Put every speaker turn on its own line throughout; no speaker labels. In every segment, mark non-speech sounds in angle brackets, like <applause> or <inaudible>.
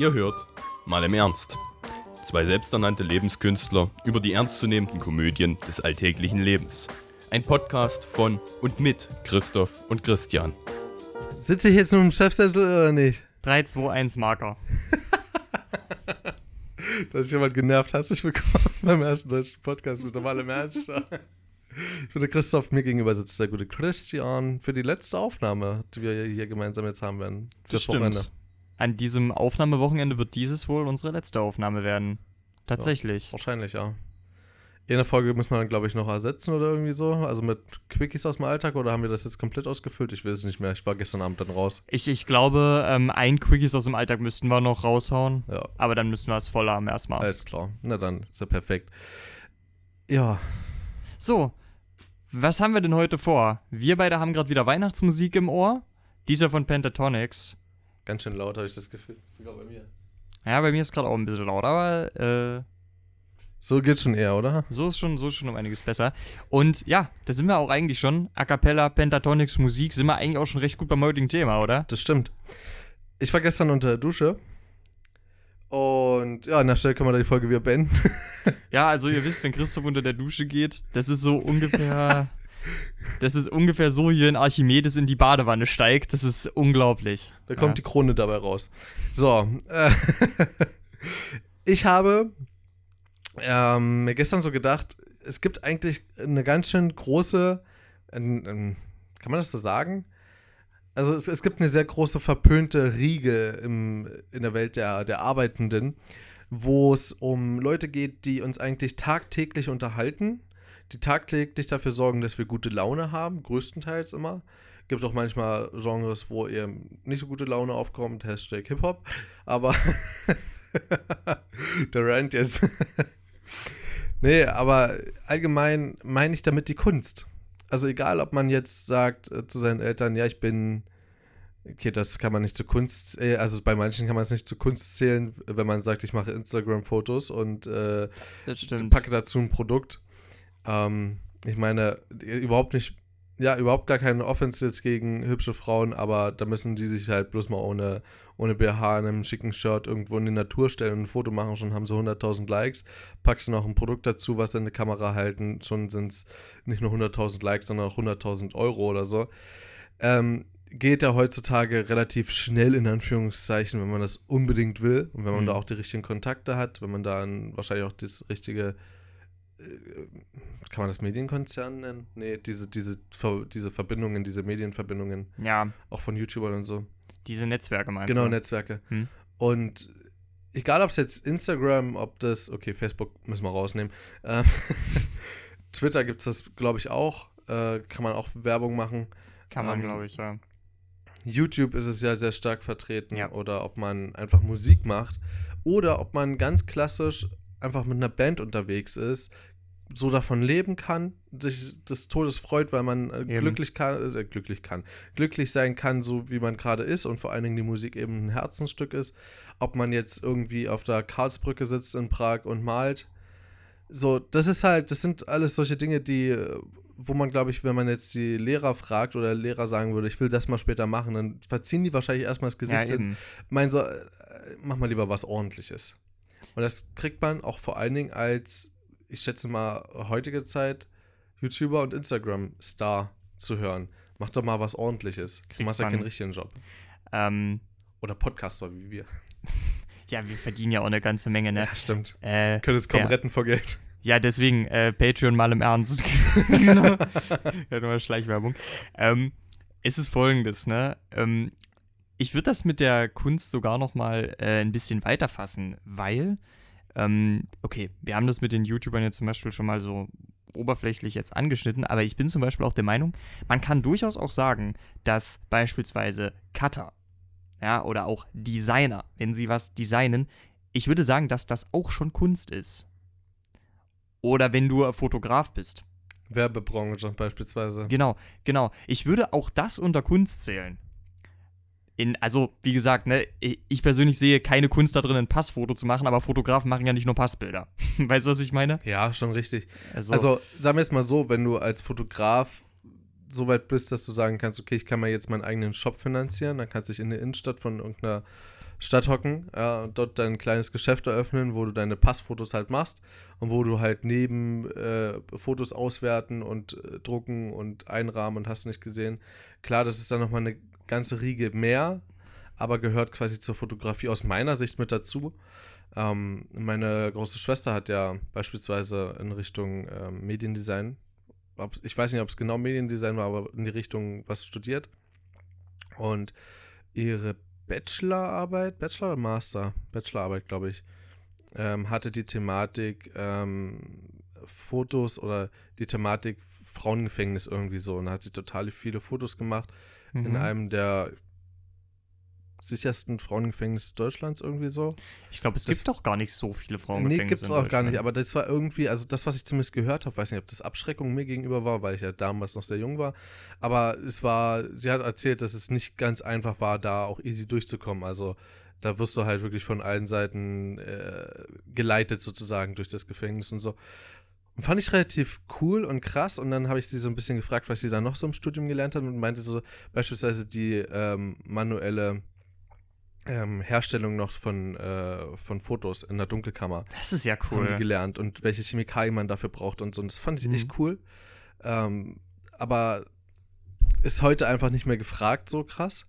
Ihr hört mal im Ernst. Zwei selbsternannte Lebenskünstler über die ernstzunehmenden Komödien des alltäglichen Lebens. Ein Podcast von und mit Christoph und Christian.
Sitze ich jetzt nur im Chefsessel oder nicht?
3, 2, 1 Marker. <laughs>
Dass ich jemand genervt. Herzlich willkommen <laughs> beim ersten deutschen Podcast mit normalem Ernst. <laughs> Ich bin der Christoph, mir gegenüber sitzt der gute Christian für die letzte Aufnahme, die wir hier gemeinsam jetzt haben werden.
Das stimmt. An diesem Aufnahmewochenende wird dieses wohl unsere letzte Aufnahme werden. Tatsächlich.
Ja, wahrscheinlich, ja. In der Folge muss man, glaube ich, noch ersetzen oder irgendwie so. Also mit Quickies aus dem Alltag oder haben wir das jetzt komplett ausgefüllt? Ich weiß es nicht mehr. Ich war gestern Abend dann raus.
Ich, ich glaube, ähm, ein Quickies aus dem Alltag müssten wir noch raushauen. Ja. Aber dann müssen wir es voll haben erstmal.
Alles klar. Na dann, ist ja perfekt. Ja.
So, was haben wir denn heute vor? Wir beide haben gerade wieder Weihnachtsmusik im Ohr. Dieser von Pentatonics.
Ganz schön laut, habe ich das Gefühl. Sogar bei mir.
Ja, bei mir ist gerade auch ein bisschen laut, aber äh,
so geht's schon eher, oder?
So ist schon, so ist schon um einiges besser. Und ja, da sind wir auch eigentlich schon. A cappella, Pentatonics, Musik, sind wir eigentlich auch schon recht gut beim heutigen Thema, oder?
Das stimmt. Ich war gestern unter der Dusche. Und ja, an der Stelle können wir da die Folge wieder beenden. <laughs>
ja, also ihr wisst, wenn Christoph unter der Dusche geht, das ist so ungefähr. <laughs> das ist ungefähr so, wie wenn Archimedes in die Badewanne steigt. Das ist unglaublich.
Da kommt ja. die Krone dabei raus. So. Äh, <laughs> ich habe ähm, mir gestern so gedacht, es gibt eigentlich eine ganz schön große. Ein, ein, kann man das so sagen? Also es, es gibt eine sehr große verpönte Riege im, in der Welt der, der Arbeitenden, wo es um Leute geht, die uns eigentlich tagtäglich unterhalten, die tagtäglich dafür sorgen, dass wir gute Laune haben, größtenteils immer. Gibt auch manchmal Genres, wo eher nicht so gute Laune aufkommt, Hashtag Hip-Hop, aber <laughs> der Rand jetzt. <laughs> nee, aber allgemein meine ich damit die Kunst also egal, ob man jetzt sagt äh, zu seinen Eltern, ja, ich bin, okay, das kann man nicht zu Kunst, äh, also bei manchen kann man es nicht zu Kunst zählen, wenn man sagt, ich mache Instagram-Fotos und äh, packe dazu ein Produkt. Ähm, ich meine, überhaupt nicht ja, überhaupt gar keine Offense jetzt gegen hübsche Frauen, aber da müssen die sich halt bloß mal ohne, ohne BH in einem schicken Shirt irgendwo in die Natur stellen und ein Foto machen, schon haben sie 100.000 Likes. Packst du noch ein Produkt dazu, was in die Kamera halten, schon sind es nicht nur 100.000 Likes, sondern auch 100.000 Euro oder so. Ähm, geht ja heutzutage relativ schnell in Anführungszeichen, wenn man das unbedingt will und wenn man mhm. da auch die richtigen Kontakte hat, wenn man da wahrscheinlich auch das richtige kann man das Medienkonzern nennen? Nee, diese, diese, diese Verbindungen, diese Medienverbindungen.
Ja.
Auch von YouTubern und so.
Diese Netzwerke meinst
genau,
du?
Genau, Netzwerke. Hm. Und egal, ob es jetzt Instagram, ob das, okay, Facebook müssen wir rausnehmen. Ähm, <laughs> Twitter gibt es das, glaube ich, auch. Äh, kann man auch Werbung machen.
Kann man, ähm, glaube ich, ja.
YouTube ist es ja sehr stark vertreten. Ja. Oder ob man einfach Musik macht. Oder ob man ganz klassisch einfach mit einer Band unterwegs ist, so davon leben kann, sich des Todes freut, weil man äh, glücklich kann, äh, glücklich kann, glücklich sein kann, so wie man gerade ist und vor allen Dingen die Musik eben ein Herzensstück ist. Ob man jetzt irgendwie auf der Karlsbrücke sitzt in Prag und malt. So, das ist halt, das sind alles solche Dinge, die, äh, wo man, glaube ich, wenn man jetzt die Lehrer fragt oder Lehrer sagen würde, ich will das mal später machen, dann verziehen die wahrscheinlich erstmal das Gesicht ja, und meinen so, äh, mach mal lieber was ordentliches. Und das kriegt man auch vor allen Dingen als ich schätze mal, heutige Zeit YouTuber und Instagram-Star zu hören. Mach doch mal was ordentliches. Du machst ja keinen richtigen Job.
Ähm,
Oder Podcaster wie wir. <laughs>
ja, wir verdienen ja auch eine ganze Menge, ne?
Ja, stimmt.
Äh,
Können es kaum ja. retten vor Geld.
Ja, deswegen äh, Patreon mal im Ernst. <laughs> genau. <laughs> ja, nur Schleichwerbung. Ähm, es ist folgendes, ne? Ähm, ich würde das mit der Kunst sogar noch mal äh, ein bisschen weiterfassen, weil ähm, okay, wir haben das mit den YouTubern jetzt zum Beispiel schon mal so oberflächlich jetzt angeschnitten, aber ich bin zum Beispiel auch der Meinung, man kann durchaus auch sagen, dass beispielsweise Cutter, ja, oder auch Designer, wenn sie was designen, ich würde sagen, dass das auch schon Kunst ist. Oder wenn du Fotograf bist.
Werbebranche beispielsweise.
Genau, genau. Ich würde auch das unter Kunst zählen in, also wie gesagt, ne, ich persönlich sehe keine Kunst da drin, ein Passfoto zu machen, aber Fotografen machen ja nicht nur Passbilder. <laughs> weißt du, was ich meine?
Ja, schon richtig. Also, also sagen wir es mal so, wenn du als Fotograf so weit bist, dass du sagen kannst, okay, ich kann mir jetzt meinen eigenen Shop finanzieren, dann kannst du dich in der Innenstadt von irgendeiner Stadt hocken ja, und dort dein kleines Geschäft eröffnen, wo du deine Passfotos halt machst und wo du halt neben äh, Fotos auswerten und äh, drucken und einrahmen und hast du nicht gesehen. Klar, das ist dann nochmal eine ganze Riege mehr, aber gehört quasi zur Fotografie aus meiner Sicht mit dazu. Ähm, meine große Schwester hat ja beispielsweise in Richtung ähm, Mediendesign, ich weiß nicht, ob es genau Mediendesign war, aber in die Richtung was studiert. Und ihre Bachelorarbeit, Bachelor oder Master? Bachelorarbeit, glaube ich, ähm, hatte die Thematik ähm, Fotos oder die Thematik Frauengefängnis irgendwie so. Und hat sie total viele Fotos gemacht mhm. in einem der, sichersten Frauengefängnisse Deutschlands irgendwie so.
Ich glaube, es das, gibt doch gar nicht so viele Frauengefängnisse. Nee, gibt
es auch gar nicht, aber das war irgendwie, also das, was ich zumindest gehört habe, weiß nicht, ob das Abschreckung mir gegenüber war, weil ich ja damals noch sehr jung war, aber es war, sie hat erzählt, dass es nicht ganz einfach war, da auch easy durchzukommen, also da wirst du halt wirklich von allen Seiten äh, geleitet sozusagen durch das Gefängnis und so. Und fand ich relativ cool und krass. Und dann habe ich sie so ein bisschen gefragt, was sie da noch so im Studium gelernt hat und meinte so beispielsweise die ähm, manuelle ähm, Herstellung noch von, äh, von Fotos in der Dunkelkammer.
Das ist ja cool.
Haben die gelernt und welche Chemikalien man dafür braucht und so. Und das fand ich mhm. echt cool. Ähm, aber ist heute einfach nicht mehr gefragt, so krass.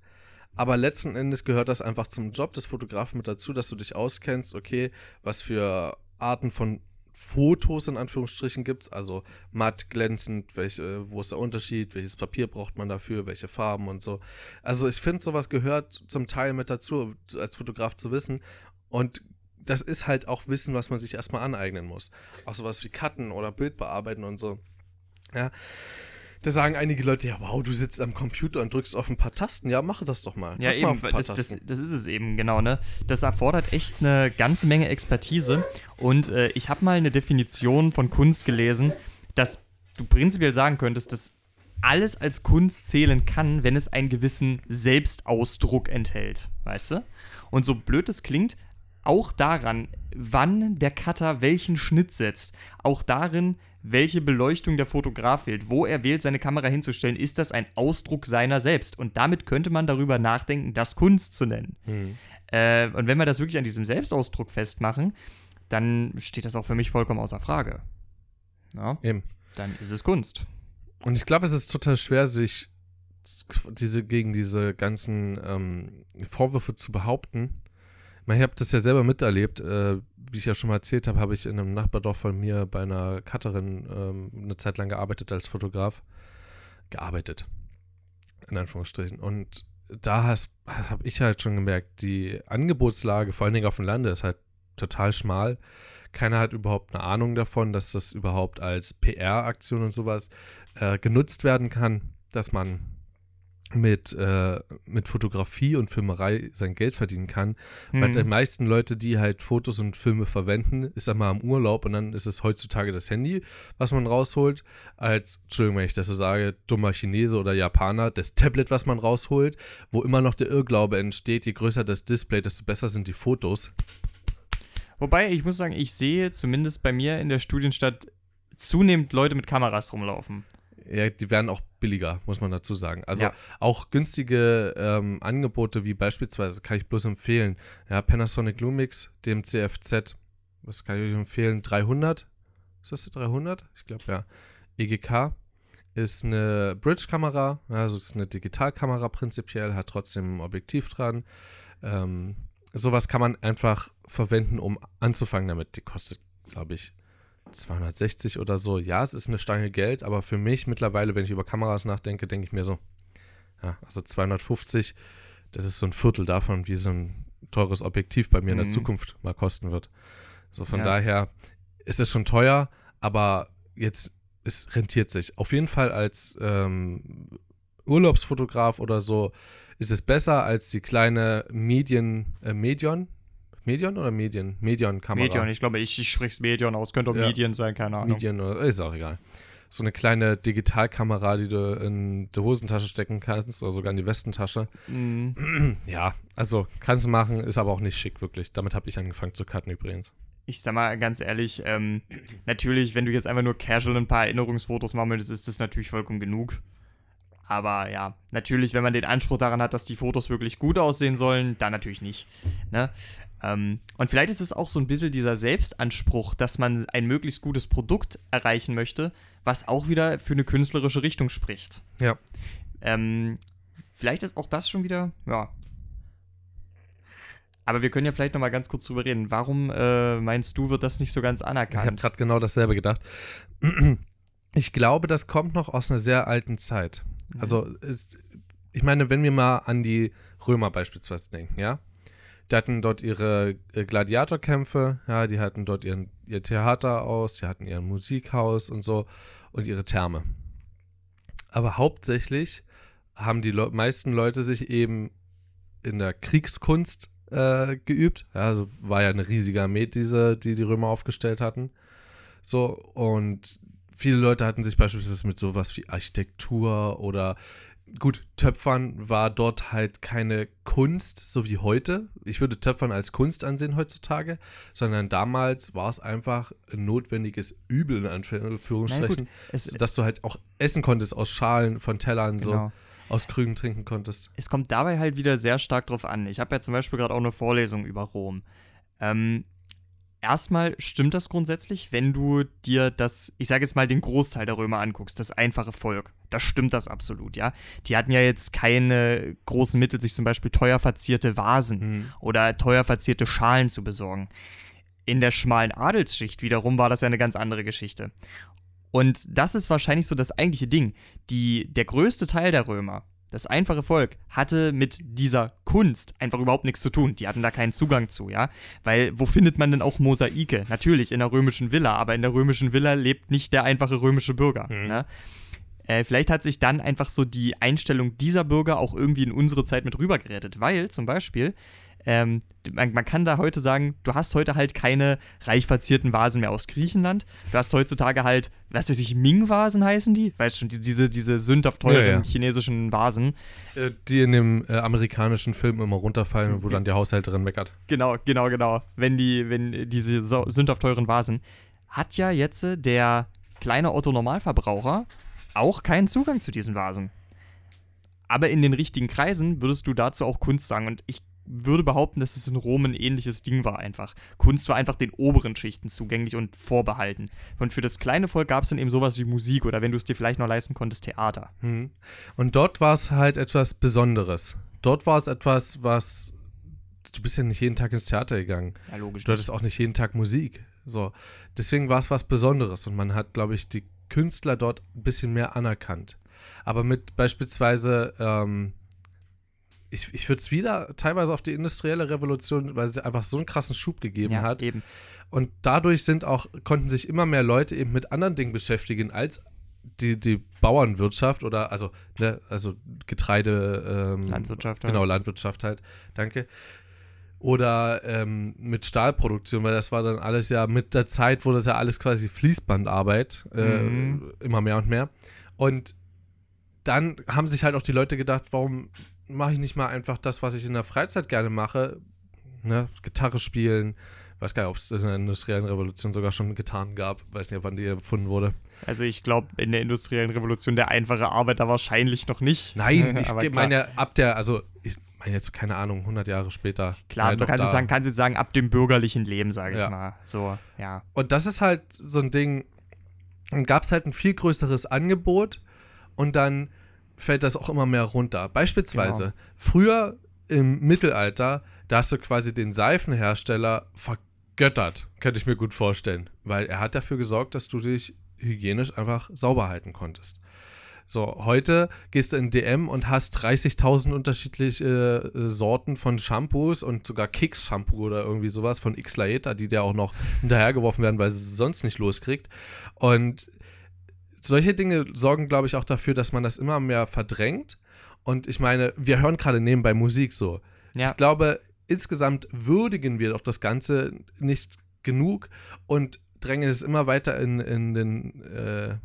Aber letzten Endes gehört das einfach zum Job des Fotografen mit dazu, dass du dich auskennst, okay, was für Arten von Fotos in Anführungsstrichen gibt es, also matt, glänzend, welche, wo ist der Unterschied, welches Papier braucht man dafür, welche Farben und so. Also ich finde, sowas gehört zum Teil mit dazu, als Fotograf zu wissen. Und das ist halt auch Wissen, was man sich erstmal aneignen muss. Auch sowas wie Cutten oder Bild bearbeiten und so. Ja. Da sagen einige Leute, ja, wow, du sitzt am Computer und drückst auf ein paar Tasten. Ja, mache das doch mal.
Drück ja, eben, das, das, das, ist es eben, genau, ne? Das erfordert echt eine ganze Menge Expertise. Und äh, ich habe mal eine Definition von Kunst gelesen, dass du prinzipiell sagen könntest, dass alles als Kunst zählen kann, wenn es einen gewissen Selbstausdruck enthält, weißt du? Und so blöd es klingt, auch daran, wann der Cutter welchen Schnitt setzt, auch darin, welche Beleuchtung der Fotograf wählt, wo er wählt, seine Kamera hinzustellen, ist das ein Ausdruck seiner selbst. Und damit könnte man darüber nachdenken, das Kunst zu nennen. Mhm. Äh, und wenn wir das wirklich an diesem Selbstausdruck festmachen, dann steht das auch für mich vollkommen außer Frage. Ja? Eben. Dann ist es Kunst.
Und ich glaube, es ist total schwer, sich diese, gegen diese ganzen ähm, Vorwürfe zu behaupten, ich habe das ja selber miterlebt. Äh, wie ich ja schon mal erzählt habe, habe ich in einem Nachbardorf von mir bei einer Cutterin ähm, eine Zeit lang gearbeitet als Fotograf. Gearbeitet. In Anführungsstrichen. Und da habe ich halt schon gemerkt, die Angebotslage, vor allen Dingen auf dem Lande, ist halt total schmal. Keiner hat überhaupt eine Ahnung davon, dass das überhaupt als PR-Aktion und sowas äh, genutzt werden kann, dass man mit, äh, mit Fotografie und Filmerei sein Geld verdienen kann. Mhm. Weil die meisten Leute, die halt Fotos und Filme verwenden, ist einmal am Urlaub und dann ist es heutzutage das Handy, was man rausholt, als, Entschuldigung, wenn ich das so sage, dummer Chinese oder Japaner, das Tablet, was man rausholt, wo immer noch der Irrglaube entsteht, je größer das Display, desto besser sind die Fotos.
Wobei, ich muss sagen, ich sehe zumindest bei mir in der Studienstadt zunehmend Leute mit Kameras rumlaufen.
Ja, die werden auch billiger, muss man dazu sagen. Also ja. auch günstige ähm, Angebote wie beispielsweise, kann ich bloß empfehlen, ja, Panasonic Lumix, dem CFZ, was kann ich euch empfehlen, 300, ist das die 300? Ich glaube ja. EGK ist eine Bridge-Kamera, also ist eine Digitalkamera prinzipiell, hat trotzdem ein Objektiv dran. Ähm, sowas kann man einfach verwenden, um anzufangen damit. Die kostet, glaube ich, 260 oder so. Ja, es ist eine Stange Geld, aber für mich mittlerweile, wenn ich über Kameras nachdenke, denke ich mir so, ja, also 250, das ist so ein Viertel davon, wie so ein teures Objektiv bei mir mhm. in der mhm. Zukunft mal kosten wird. So von ja. daher ist es schon teuer, aber jetzt es rentiert sich. Auf jeden Fall als ähm, Urlaubsfotograf oder so ist es besser als die kleine Medien, äh, Medion, Medion oder Medien? Medion-Kamera.
Medion, ich glaube, ich, ich spreche es Medion aus. Könnte auch ja. Medien sein, keine Ahnung.
Medien, ist auch egal. So eine kleine Digitalkamera, die du in die Hosentasche stecken kannst oder sogar in die Westentasche. Mhm. Ja, also kannst du machen, ist aber auch nicht schick, wirklich. Damit habe ich angefangen zu cutten übrigens.
Ich sag mal ganz ehrlich, ähm, natürlich, wenn du jetzt einfach nur casual ein paar Erinnerungsfotos machen möchtest, ist das natürlich vollkommen genug. Aber ja, natürlich, wenn man den Anspruch daran hat, dass die Fotos wirklich gut aussehen sollen, dann natürlich nicht. Ne? Ähm, und vielleicht ist es auch so ein bisschen dieser Selbstanspruch, dass man ein möglichst gutes Produkt erreichen möchte, was auch wieder für eine künstlerische Richtung spricht.
Ja.
Ähm, vielleicht ist auch das schon wieder, ja. Aber wir können ja vielleicht noch mal ganz kurz drüber reden. Warum äh, meinst du, wird das nicht so ganz
Ich habe
anerkannt?
gerade genau dasselbe gedacht. <clears throat> Ich glaube, das kommt noch aus einer sehr alten Zeit. Also, ist, ich meine, wenn wir mal an die Römer beispielsweise denken, ja. Die hatten dort ihre äh, Gladiatorkämpfe, ja, die hatten dort ihren, ihr Theater aus, die hatten ihr Musikhaus und so und ihre Therme. Aber hauptsächlich haben die Le meisten Leute sich eben in der Kriegskunst äh, geübt. Ja, also war ja eine riesige Armee, diese, die die Römer aufgestellt hatten. So, und viele Leute hatten sich beispielsweise mit sowas wie Architektur oder gut, Töpfern war dort halt keine Kunst, so wie heute. Ich würde Töpfern als Kunst ansehen heutzutage, sondern damals war es einfach ein notwendiges Übel, in Anführungsstrichen, dass du halt auch essen konntest aus Schalen, von Tellern, so
genau.
aus Krügen trinken konntest.
Es kommt dabei halt wieder sehr stark drauf an. Ich habe ja zum Beispiel gerade auch eine Vorlesung über Rom. Ähm, erstmal stimmt das grundsätzlich, wenn du dir das, ich sage jetzt mal, den Großteil der Römer anguckst, das einfache Volk. Da stimmt das absolut, ja. Die hatten ja jetzt keine großen Mittel, sich zum Beispiel teuer verzierte Vasen
Mhm.
oder teuer verzierte Schalen zu besorgen. In der schmalen Adelsschicht wiederum war das ja eine ganz andere Geschichte. Und das ist wahrscheinlich so das eigentliche Ding. Die, der größte Teil der Römer, das einfache Volk, hatte mit dieser Kunst einfach überhaupt nichts zu tun. Die hatten da keinen Zugang zu, ja. Weil wo findet man denn auch Mosaike? Natürlich in der römischen Villa, aber in der römischen Villa lebt nicht der einfache römische Bürger. Ne? Äh, vielleicht hat sich dann einfach so die Einstellung dieser Bürger auch irgendwie in unsere Zeit mit rübergerettet, weil zum Beispiel, ähm, man, man kann da heute sagen, du hast heute halt keine reich verzierten Vasen mehr aus Griechenland. Du hast heutzutage halt, was weiß ich, Ming-Vasen heißen die? Weißt schon, die, diese, diese sündhaft teuren
Ja, ja.
chinesischen Vasen.
Äh, die in dem äh, amerikanischen Film immer runterfallen, wo dann die Haushälterin meckert.
Genau, genau, genau. Wenn die, wenn diese so, sündhaft teuren Vasen, hat ja jetzt äh, der kleine Otto-Normalverbraucher auch keinen Zugang zu diesen Vasen. Aber in den richtigen Kreisen würdest du dazu auch Kunst sagen. Und ich würde behaupten, dass es in Rom ein ähnliches Ding war einfach. Kunst war einfach den oberen Schichten zugänglich und vorbehalten. Und für das kleine Volk gab es dann eben sowas wie Musik oder wenn du es dir vielleicht noch leisten konntest, Theater.
Mhm. Und dort war es halt etwas Besonderes. Dort war es etwas, was. Du bist ja nicht jeden Tag ins Theater gegangen.
Ja, logisch.
Du hattest auch nicht jeden Tag Musik. So. Deswegen war es was Besonderes und man hat, glaube ich, die Künstler dort ein bisschen mehr anerkannt. Aber mit beispielsweise, ähm, ich, ich würde es wieder teilweise auf die industrielle Revolution, weil sie einfach so einen krassen Schub gegeben
ja,
hat.
eben.
Und dadurch sind auch, konnten sich immer mehr Leute eben mit anderen Dingen beschäftigen als die, die Bauernwirtschaft oder also, ne, also Getreide, ähm,
Landwirtschaft. halt.
Genau, Landwirtschaft halt, danke. Oder ähm, mit Stahlproduktion, weil das war dann alles ja mit der Zeit, wurde das ja alles quasi Fließbandarbeit, äh,
Mhm.
immer mehr und mehr. Und dann haben sich halt auch die Leute gedacht, warum mache ich nicht mal einfach das, was ich in der Freizeit gerne mache, ne? Gitarre spielen. Weiß gar nicht, ob es in der industriellen Revolution sogar schon Gitarren gab. Weiß nicht, wann die erfunden wurde.
Also ich glaube, in der industriellen Revolution der einfache Arbeiter wahrscheinlich noch nicht.
Nein, <laughs> ich meine ab der, also ich meine jetzt, keine Ahnung, 100 Jahre später.
Klar,
Ja,
du kannst
da.
sagen, kannst jetzt sagen, ab dem bürgerlichen Leben, sage ich
Ja.
mal. So, ja.
Und das ist halt so ein Ding, dann gab es halt ein viel größeres Angebot und dann fällt das auch immer mehr runter. Beispielsweise,
Genau.
früher im Mittelalter, da hast du quasi den Seifenhersteller vergöttert, könnte ich mir gut vorstellen, weil er hat dafür gesorgt, dass du dich hygienisch einfach sauber halten konntest. So, heute gehst du in DM und hast 30.000 unterschiedliche äh, Sorten von Shampoos und sogar Kicks-Shampoo oder irgendwie sowas von X-Laeta, die dir auch noch hinterhergeworfen werden, weil sie es sonst nicht loskriegt. Und solche Dinge sorgen, glaube ich, auch dafür, dass man das immer mehr verdrängt. Und ich meine, wir hören gerade nebenbei Musik so.
Ja,
Ich glaube, insgesamt würdigen wir doch das Ganze nicht genug und drängen es immer weiter in, in, den, äh,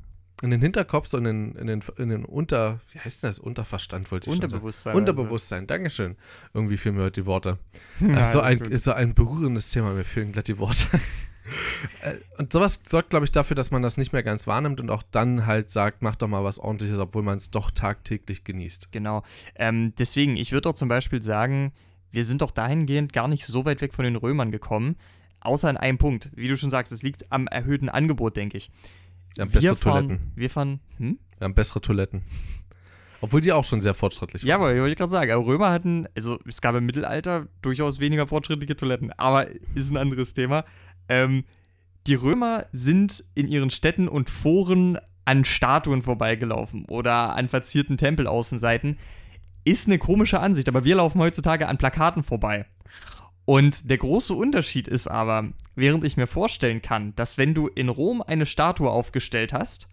in den Hinterkopf, so in den, in, den, in den Unter, wie heißt denn das? Unterverstand wollte ich schon
Unterbewusstsein.
sagen. Unterbewusstsein, Dankeschön. Irgendwie fehlen mir heute die Worte. <laughs>
Also.
ist so ein, ist so ein berührendes Thema, mir fehlen glatt die Worte. <laughs> Äh, und sowas sorgt, glaube ich, dafür, dass man das nicht mehr ganz wahrnimmt und auch dann halt sagt, mach doch mal was ordentliches, obwohl man es doch tagtäglich genießt.
Genau. Ähm, deswegen, ich würde doch zum Beispiel sagen, wir sind doch dahingehend gar nicht so weit weg von den Römern gekommen, außer in einem Punkt. Wie du schon sagst, es liegt am erhöhten Angebot, denke ich.
Wir haben bessere
wir fahren,
Toiletten.
Wir fahren, hm?
Wir haben bessere Toiletten. Obwohl die auch schon sehr fortschrittlich waren.
Ja, aber wollte ich gerade sagen, Römer hatten, also es gab im Mittelalter durchaus weniger fortschrittliche Toiletten, aber ist ein anderes Thema. Ähm, die Römer sind in ihren Städten und Foren an Statuen vorbeigelaufen oder an verzierten Tempelaußenseiten. Ist eine komische Ansicht, aber wir laufen heutzutage an Plakaten vorbei. Und der große Unterschied ist aber, während ich mir vorstellen kann, dass wenn du in Rom eine Statue aufgestellt hast,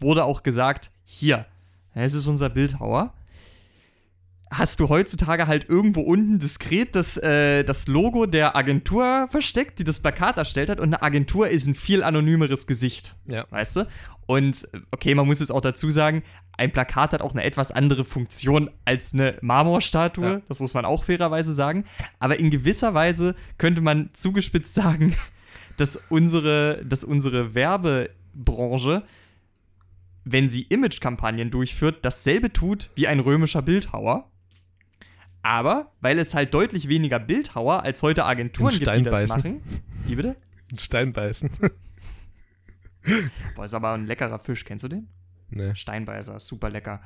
wurde auch gesagt, hier, es ist unser Bildhauer, hast du heutzutage halt irgendwo unten diskret das, äh, das Logo der Agentur versteckt, die das Plakat erstellt hat. Und eine Agentur ist ein viel anonymeres Gesicht.
Ja.
Weißt du? Und okay, man muss jetzt auch dazu sagen, ein Plakat hat auch eine etwas andere Funktion als eine Marmorstatue.
Ja.
Das muss man auch fairerweise sagen. Aber in gewisser Weise könnte man zugespitzt <laughs> sagen, dass unsere, dass unsere Werbebranche, wenn sie Imagekampagnen durchführt, dasselbe tut wie ein römischer Bildhauer. Aber weil es halt deutlich weniger Bildhauer als heute Agenturen gibt, die das
beißen.
machen. Wie bitte?
Ein Stein beißen.
Boah, ist aber ein leckerer Fisch. Kennst du den?
Nee.
Steinbeißer, super lecker.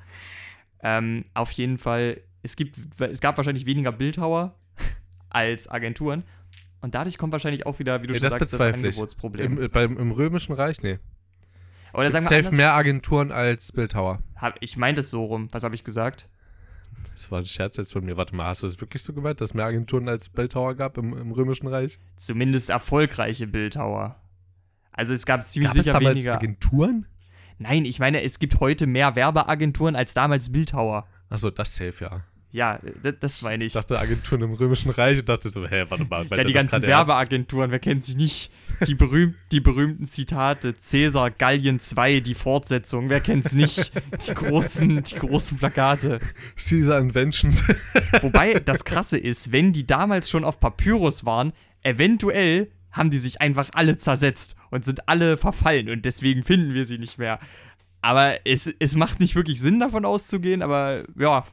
Ähm, auf jeden Fall, es, gibt, es gab wahrscheinlich weniger Bildhauer <laughs> als Agenturen. Und dadurch kommt wahrscheinlich auch wieder, wie du
Nee,
schon
das
sagst, das. Angebotsproblem.
Im, beim, Im Römischen Reich? Nee.
Oder sagen wir
safe
anders,
mehr Agenturen als Bildhauer.
hab, ich meinte es so rum. Was habe ich gesagt?
Das war ein Scherz jetzt von mir. Warte mal, hast du das wirklich so gemeint, dass es mehr Agenturen als Bildhauer gab im, im Römischen Reich?
Zumindest erfolgreiche Bildhauer. Also es gab ziemlich
Gab es
sicher
damals
weniger.
Agenturen?
Nein, ich meine, es gibt heute mehr Werbeagenturen als damals Bildhauer.
Achso, das safe, ja.
Ja, das, meine
Ich
ich.
dachte Agenturen im Römischen Reich und dachte so, hä, warte mal.
Ja, die ganzen? Werbeagenturen, wer kennt sie nicht? Die, berühmt, die berühmten Zitate, Cäsar, Gallien 2, die Fortsetzung, wer kennt's nicht? Die großen, die großen Plakate.
Caesar Inventions. <laughs>
Wobei das Krasse ist, wenn die damals schon auf Papyrus waren, eventuell haben die sich einfach alle zersetzt und sind alle verfallen und deswegen finden wir sie nicht mehr. Aber es, es macht nicht wirklich Sinn, davon auszugehen, aber ja,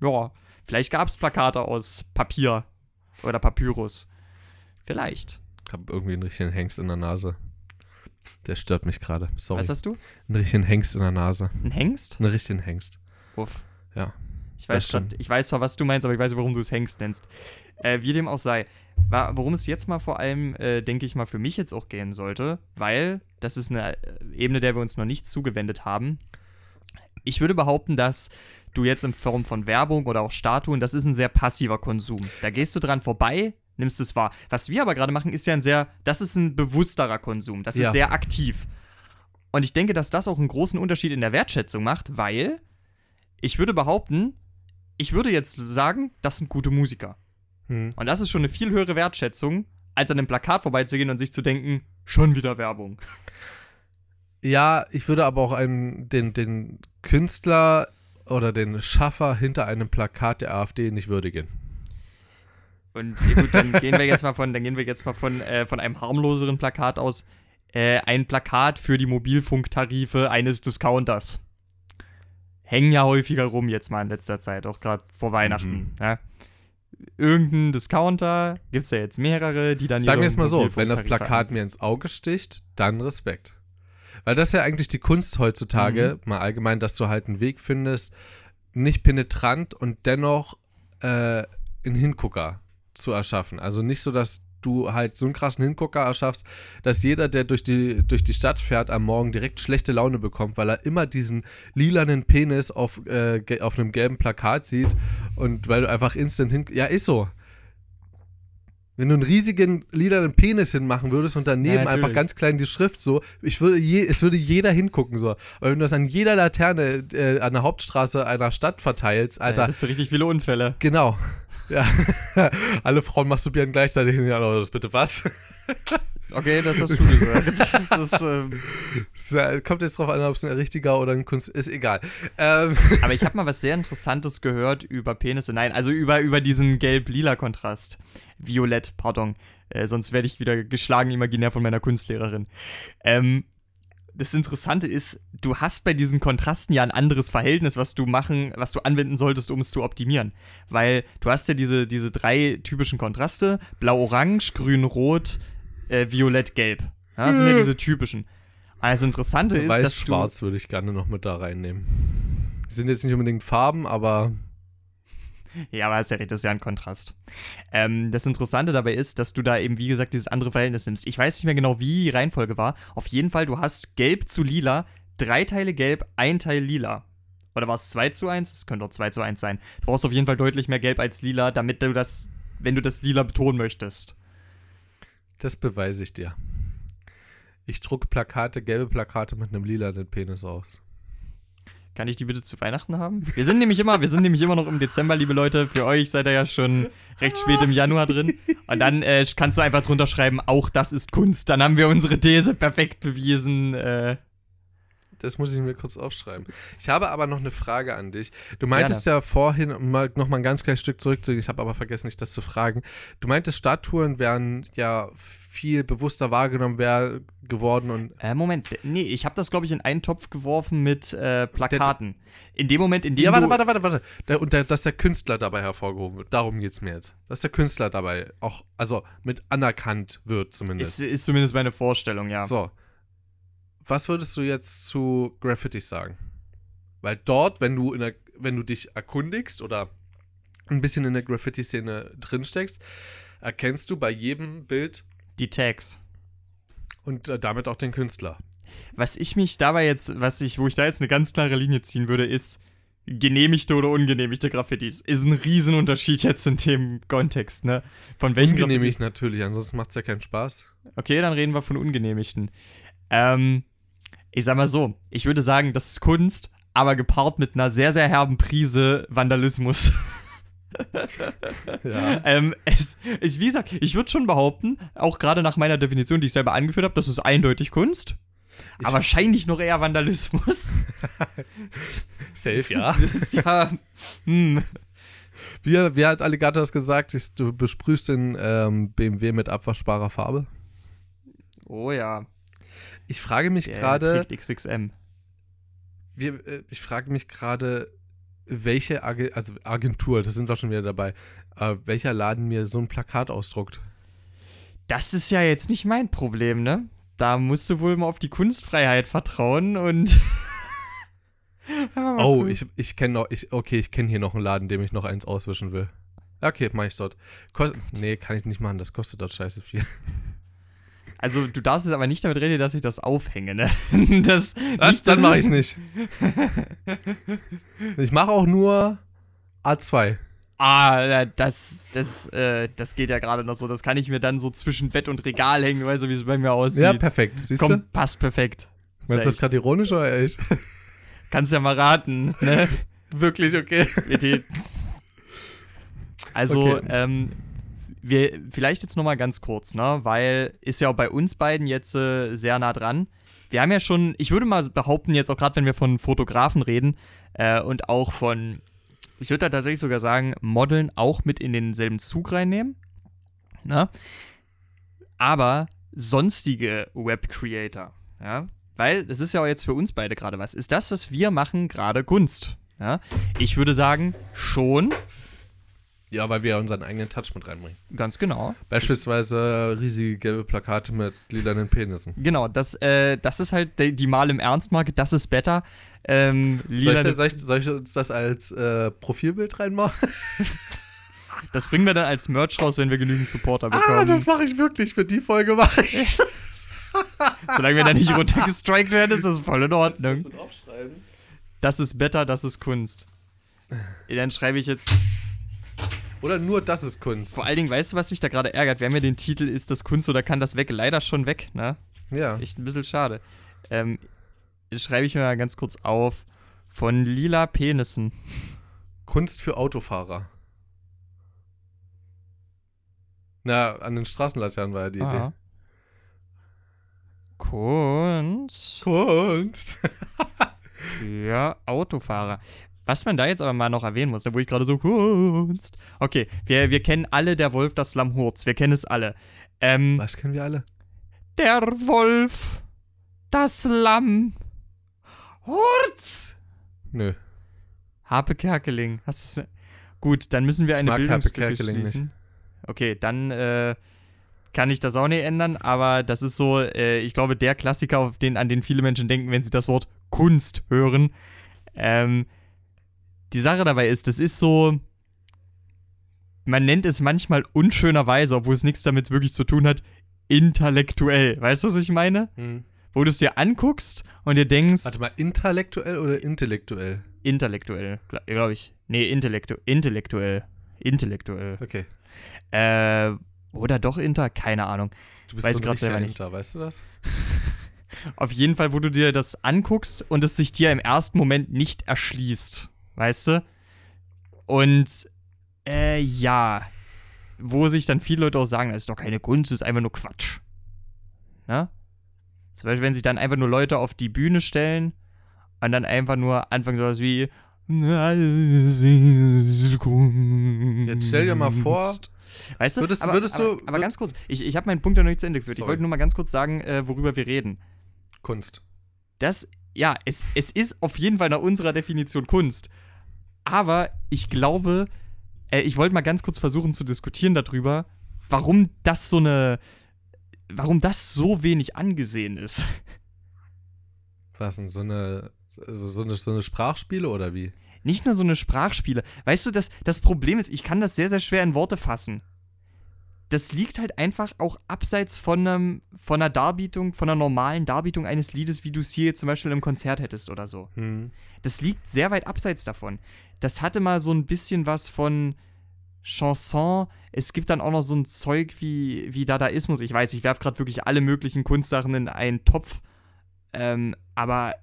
ja, vielleicht gab es Plakate aus Papier oder Papyrus. Vielleicht.
Ich habe irgendwie einen richtigen Hengst in der Nase. Der stört mich gerade. Sorry.
Was hast du?
Einen richtigen Hengst in der Nase.
Ein Hengst?
Einen richtigen Hengst.
Uff.
Ja.
Ich weiß,
stimmt.
ich weiß zwar, was du meinst, aber ich weiß nicht, warum du es Hengst nennst. Äh, wie dem auch sei. Worum es jetzt mal vor allem, äh, denke ich mal, für mich jetzt auch gehen sollte, weil das ist eine äh, Ebene, der wir uns noch nicht zugewendet haben. Ich würde behaupten, dass du jetzt in Form von Werbung oder auch Statuen, das ist ein sehr passiver Konsum. Da gehst du dran vorbei, nimmst es wahr. Was wir aber gerade machen, ist ja ein sehr, das ist ein bewussterer Konsum. Das
Ja.
ist sehr aktiv. Und ich denke, dass das auch einen großen Unterschied in der Wertschätzung macht, weil ich würde behaupten, ich würde jetzt sagen, das sind gute Musiker.
Hm.
Und das ist schon eine viel höhere Wertschätzung, als an einem Plakat vorbeizugehen und sich zu denken, schon wieder Werbung.
Ja, ich würde aber auch einen, den, den Künstler oder den Schaffer hinter einem Plakat der AfD nicht würdigen.
Und ja gut, dann gehen wir jetzt mal von, dann gehen wir jetzt mal von, äh, von einem harmloseren Plakat aus. Äh, ein Plakat für die Mobilfunktarife eines Discounters. Hängen ja häufiger rum jetzt mal in letzter Zeit, auch gerade vor Weihnachten.
Mhm.
Ja. Irgendein Discounter, gibt es ja jetzt mehrere, die dann
Sagen wir es mal so, wenn das Plakat mir ins Auge sticht, dann Respekt. Weil das ist ja eigentlich die Kunst heutzutage,
Mhm.
mal allgemein, dass du halt einen Weg findest, nicht penetrant und dennoch äh, einen Hingucker zu erschaffen. Also nicht so, dass du halt so einen krassen Hingucker erschaffst, dass jeder, der durch die, durch die Stadt fährt, am Morgen direkt schlechte Laune bekommt, weil er immer diesen lilanen Penis auf, äh, auf einem gelben Plakat sieht und weil du einfach instant hin... Ja, ist so. Wenn du einen riesigen lilanen Penis hinmachen würdest und daneben
Ja,
einfach ganz klein die Schrift so, ich würde je, es würde jeder hingucken so. Aber wenn du das an jeder Laterne äh, an der Hauptstraße einer Stadt verteilst, Alter,
hast du richtig viele Unfälle.
genau. Ja. <laughs> Alle Frauen masturbieren gleichzeitig. Ja, das bitte was? <laughs>
Okay, das hast du gesagt. <laughs> Das, ähm,
äh, kommt jetzt drauf an, ob es ein richtiger oder ein Kunst ist, egal. Ähm,
aber ich habe mal was sehr Interessantes gehört über Penisse. Nein, also über, über diesen gelb-lila Kontrast. violett, pardon. Äh, sonst werde ich wieder geschlagen imaginär von meiner Kunstlehrerin. Ähm, das Interessante ist, du hast bei diesen Kontrasten ja ein anderes Verhältnis, was du machen, was du anwenden solltest, um es zu optimieren. Weil du hast ja diese, diese drei typischen Kontraste: Blau-Orange, Grün-Rot, äh, Violett-Gelb. Ja, das sind ja diese typischen. Das Interessante ist,
Weiß
dass du.
schwarz würde ich gerne noch mit da reinnehmen. Sind jetzt nicht unbedingt Farben, aber <laughs>
Ja, aber hast ja recht, das ist ja ein Kontrast. Ähm, das Interessante dabei ist, dass du da eben, wie gesagt, dieses andere Verhältnis nimmst. Ich weiß nicht mehr genau, wie die Reihenfolge war. Auf jeden Fall, du hast gelb zu lila, drei Teile gelb, ein Teil lila. Oder war es 2 zu 1? Es könnte auch 2 zu 1 sein. Du brauchst auf jeden Fall deutlich mehr gelb als lila, damit du das, wenn du das lila betonen möchtest.
das beweise ich dir. Ich drucke Plakate, gelbe Plakate mit einem lilanen Penis aus.
Kann ich die bitte zu Weihnachten haben? Wir sind nämlich immer, wir sind nämlich immer noch im Dezember, liebe Leute. Für euch seid ihr ja schon recht spät im Januar drin. Und dann äh, kannst du einfach drunter schreiben, auch das ist Kunst. Dann haben wir unsere These perfekt bewiesen. Äh,
Das muss ich mir kurz aufschreiben. Ich habe aber noch eine Frage an dich. Du meintest ja vorhin, um mal, noch mal ein ganz kleines Stück zurückzugehen, ich habe aber vergessen, dich das zu fragen. Du meintest, Stadttouren wären ja viel bewusster wahrgenommen wär, geworden und
äh, Moment, nee, ich habe das, glaube ich, in einen Topf geworfen mit äh, Plakaten. In dem Moment, in dem
Ja, warte, warte, warte, warte. Der, und der, dass der Künstler dabei hervorgehoben wird. Darum geht es mir jetzt. Dass der Künstler dabei auch, also mit anerkannt wird zumindest.
Ist, ist zumindest meine Vorstellung, ja.
So. Was würdest du jetzt zu Graffitis sagen? Weil dort, wenn du, in der, wenn du dich erkundigst oder ein bisschen in der Graffiti-Szene drinsteckst, erkennst du bei jedem Bild
Die Tags.
und äh, damit auch den Künstler.
Was ich mich dabei jetzt, was ich, wo ich da jetzt eine ganz klare Linie ziehen würde, ist genehmigte oder ungenehmigte Graffitis. Ist ein Riesenunterschied jetzt in dem Kontext, ne? Von welchen
Ungenehmigt natürlich, ansonsten macht es ja keinen Spaß.
Okay, dann reden wir von ungenehmigten. Ähm, ich sag mal so, ich würde sagen, das ist Kunst, aber gepaart mit einer sehr, sehr herben Prise Vandalismus. <laughs>
Ja.
ähm, es, ich, wie gesagt, ich würde schon behaupten, auch gerade nach meiner Definition, die ich selber angeführt habe, das ist eindeutig Kunst. aber wahrscheinlich noch eher Vandalismus. <laughs>
Safe, ja. <laughs>
Ist ja. Hm.
Wie, wie hat Alligator das gesagt? Ich, du besprühst den ähm, BMW mit abwaschbarer Farbe.
Oh ja.
Ich frage mich gerade,
XXM.
wir- äh, ich frage mich gerade, welche Ag also Agentur, das sind wir schon wieder dabei, äh, welcher Laden mir so ein Plakat ausdruckt.
Das ist ja jetzt nicht mein Problem, ne? Da musst du wohl mal auf die Kunstfreiheit vertrauen und. <laughs>
Oh,
cool.
ich, ich kenne noch, ich, okay, ich kenne hier noch einen Laden, dem ich noch eins auswischen will. Okay, mach ich dort. Kost nee, kann ich nicht machen, das kostet dort scheiße viel.
Also, du darfst jetzt aber nicht damit reden, dass ich das aufhänge, ne? <laughs> Das,
Das, dann mache ich nicht. <laughs> ich mache auch nur A2.
Ah, das, das, äh, das geht ja gerade noch so. Das kann ich mir dann so zwischen Bett und Regal hängen, weißt du, wie es bei mir aussieht.
Ja, perfekt. Siehst
Komm,
du?
passt perfekt.
Meinst du das gerade ironisch oder echt? <laughs>
Kannst ja mal raten, ne?
Wirklich, okay.
Also,
Okay.
ähm, wir, vielleicht jetzt nochmal ganz kurz, ne? Weil ist ja auch bei uns beiden jetzt äh, sehr nah dran. Wir haben ja schon, ich würde mal behaupten, jetzt auch gerade wenn wir von Fotografen reden äh, und auch von, ich würde da tatsächlich sogar sagen, Modeln auch mit in denselben Zug reinnehmen. Ne? Aber sonstige Web-Creator, ja, weil das ist ja auch jetzt für uns beide gerade was. Ist das, was wir machen, gerade Kunst? Ja? Ich würde sagen, schon,
Ja, weil wir unseren eigenen Touch mit reinbringen.
ganz genau.
Beispielsweise riesige gelbe Plakate mit lilanen Penissen.
Genau, das, äh, das ist halt die, die Mal im Ernstmarke, das ist better. Ähm,
Soll ich, das- soll, ich, soll ich uns das als äh, Profilbild reinmachen? <laughs>
das bringen wir dann als Merch raus, wenn wir genügend Supporter bekommen.
Ah, das mache ich wirklich. Für die Folge mache ich.
Solange wir da nicht <laughs> runtergestrikt werden, ist das voll in Ordnung. Das ist better, das ist Kunst. Dann schreibe ich jetzt.
Oder nur das ist Kunst.
Vor allen Dingen, weißt du, was mich da gerade ärgert? Haben ja den Titel Ist das Kunst oder kann das weg? Leider schon weg, ne?
Ja.
Echt ein bisschen schade. Ähm, schreibe ich mir mal ganz kurz auf. Von lila Penissen.
Kunst für Autofahrer. Na, an den Straßenlaternen war ja die
Ah. Kunst
Idee. Kunst. <laughs>
für Autofahrer. Was man da jetzt aber mal noch erwähnen muss, da wo ich gerade so Kunst. Okay, wir, wir kennen alle der Wolf, das Lamm Hurz. Wir kennen es alle. Ähm,
Was kennen wir alle?
der Wolf, das Lamm Hurz.
Nö.
Harpe Kerkeling. Hast du's? Gut, dann müssen wir
Ich
eine Bildungslücke
Kerkeling nicht.
schließen. Okay, dann äh, kann ich das auch nicht ändern, aber das ist so, äh, ich glaube, der Klassiker, auf den, an den viele Menschen denken, wenn sie das Wort Kunst hören. Ähm, die Sache dabei ist, das ist so, man nennt es manchmal unschönerweise, obwohl es nichts damit wirklich zu tun hat, intellektuell. Weißt du, was ich meine? Wo du es dir anguckst und dir denkst,
Warte mal, intellektuell oder intellektuell?
intellektuell, glaube glaub ich. Nee, intellektu intellektuell. Intellektuell.
Okay.
Äh, oder doch Inter? Keine Ahnung.
Du bist
Weiß
so ein
selber nicht.
Inter, weißt du das? <laughs>
Auf jeden Fall, wo du dir das anguckst und es sich dir im ersten Moment nicht erschließt. Weißt du? Und, äh, ja. Wo sich dann viele Leute auch sagen, das ist doch keine Kunst, das ist einfach nur Quatsch. Ne? Zum Beispiel, wenn sich dann einfach nur Leute auf die Bühne stellen und dann einfach nur anfangen sowas wie
Jetzt stell dir mal vor,
Weißt du?
Würdest-
aber,
würdest
aber,
du-
aber ganz kurz, ich, ich habe meinen Punkt ja noch nicht zu Ende geführt. Ich
Sorry.
wollte nur mal ganz kurz sagen, äh, worüber wir reden.
Kunst.
Das, ja, es, es ist auf jeden Fall nach unserer Definition Kunst. Aber ich glaube, äh, ich wollte mal ganz kurz versuchen zu diskutieren darüber, warum das so eine, warum das so wenig angesehen ist.
Was denn, so eine, so eine, so eine Sprachspiele oder wie?
Nicht nur so eine Sprachspiele. Weißt du, das, das Problem ist, ich kann das sehr, sehr schwer in Worte fassen. Das liegt halt einfach auch abseits von, einem, von einer Darbietung, von einer normalen Darbietung eines Liedes, wie du es hier zum Beispiel im Konzert hättest oder so.
Hm.
Das liegt sehr weit abseits davon. Das hatte mal so ein bisschen was von Chanson. Es gibt dann auch noch so ein Zeug wie, wie Dadaismus. Ich weiß, ich werfe gerade wirklich alle möglichen Kunstsachen in einen Topf. Ähm, aber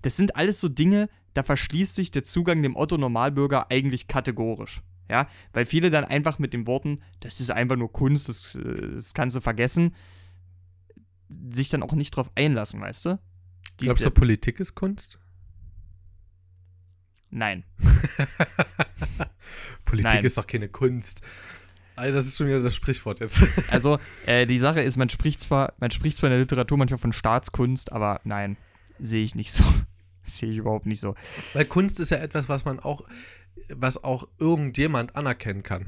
das sind alles so Dinge, da verschließt sich der Zugang dem Otto-Normalbürger eigentlich kategorisch. Ja, weil viele dann einfach mit den Worten, das ist einfach nur Kunst, das, das kannst du vergessen, sich dann auch nicht drauf einlassen, weißt du? Die-
Glaubst du, Politik ist Kunst?
Nein. <laughs>
Politik
Nein.
ist doch keine Kunst. Alter, das ist schon wieder das Sprichwort jetzt. <laughs>
Also, äh, die Sache ist, man spricht zwar, man spricht zwar in der Literatur manchmal von Staatskunst, aber nein, sehe ich nicht so. <laughs> sehe ich überhaupt nicht so.
Weil Kunst ist ja etwas, was man auch, was auch irgendjemand anerkennen kann.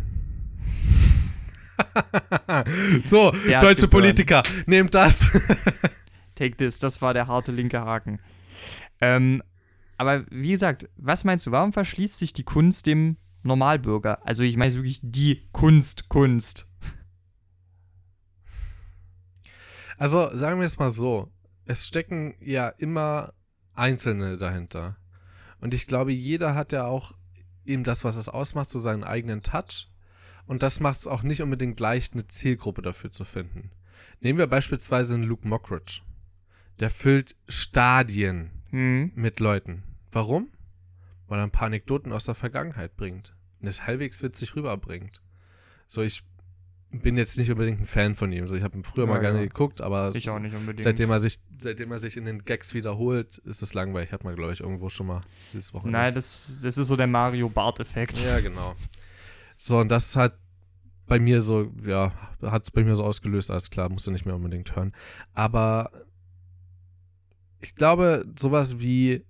so,
Der
deutsche. Politiker, nehmt das.
Take this, das war der harte linke Haken. Ähm, aber wie gesagt, was meinst du, warum verschließt sich die Kunst dem Normalbürger? Also ich meine wirklich die Kunst, Kunst.
Also sagen wir es mal so, es stecken ja immer Einzelne dahinter. Und ich glaube, jeder hat ja auch eben das, was es ausmacht, so seinen eigenen Touch. Und das macht es auch nicht unbedingt leicht, eine Zielgruppe dafür zu finden. Nehmen wir beispielsweise einen Luke Mockridge. Der füllt Stadien
Hm.
mit Leuten. Warum? Weil er ein paar Anekdoten aus der Vergangenheit bringt. Und es halbwegs witzig rüberbringt. So, ich bin jetzt nicht unbedingt ein Fan von ihm. So, ich habe ihn früher
Ja,
mal gerne
ja.
geguckt, aber seitdem er sich, seitdem er sich in den Gags wiederholt, ist es langweilig. Hat man, glaube ich, irgendwo schon mal dieses Wochenende.
Nein, das, das ist so der Mario Bart-Effekt.
Ja, genau. So, und das hat bei mir so, ja, hat es bei mir so ausgelöst, alles klar, musst du nicht mehr unbedingt hören. Aber ich glaube, sowas wie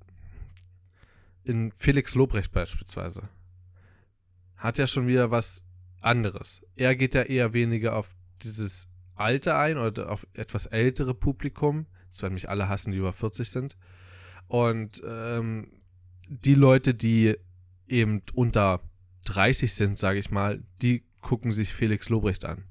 in Felix Lobrecht beispielsweise hat ja schon wieder was anderes. Er geht ja eher weniger auf dieses Alte ein oder auf etwas ältere Publikum. Das werden mich alle hassen, die über 40 sind. Und ähm, die Leute, die eben unter 30 sind, sage ich mal, die gucken sich Felix Lobrecht an.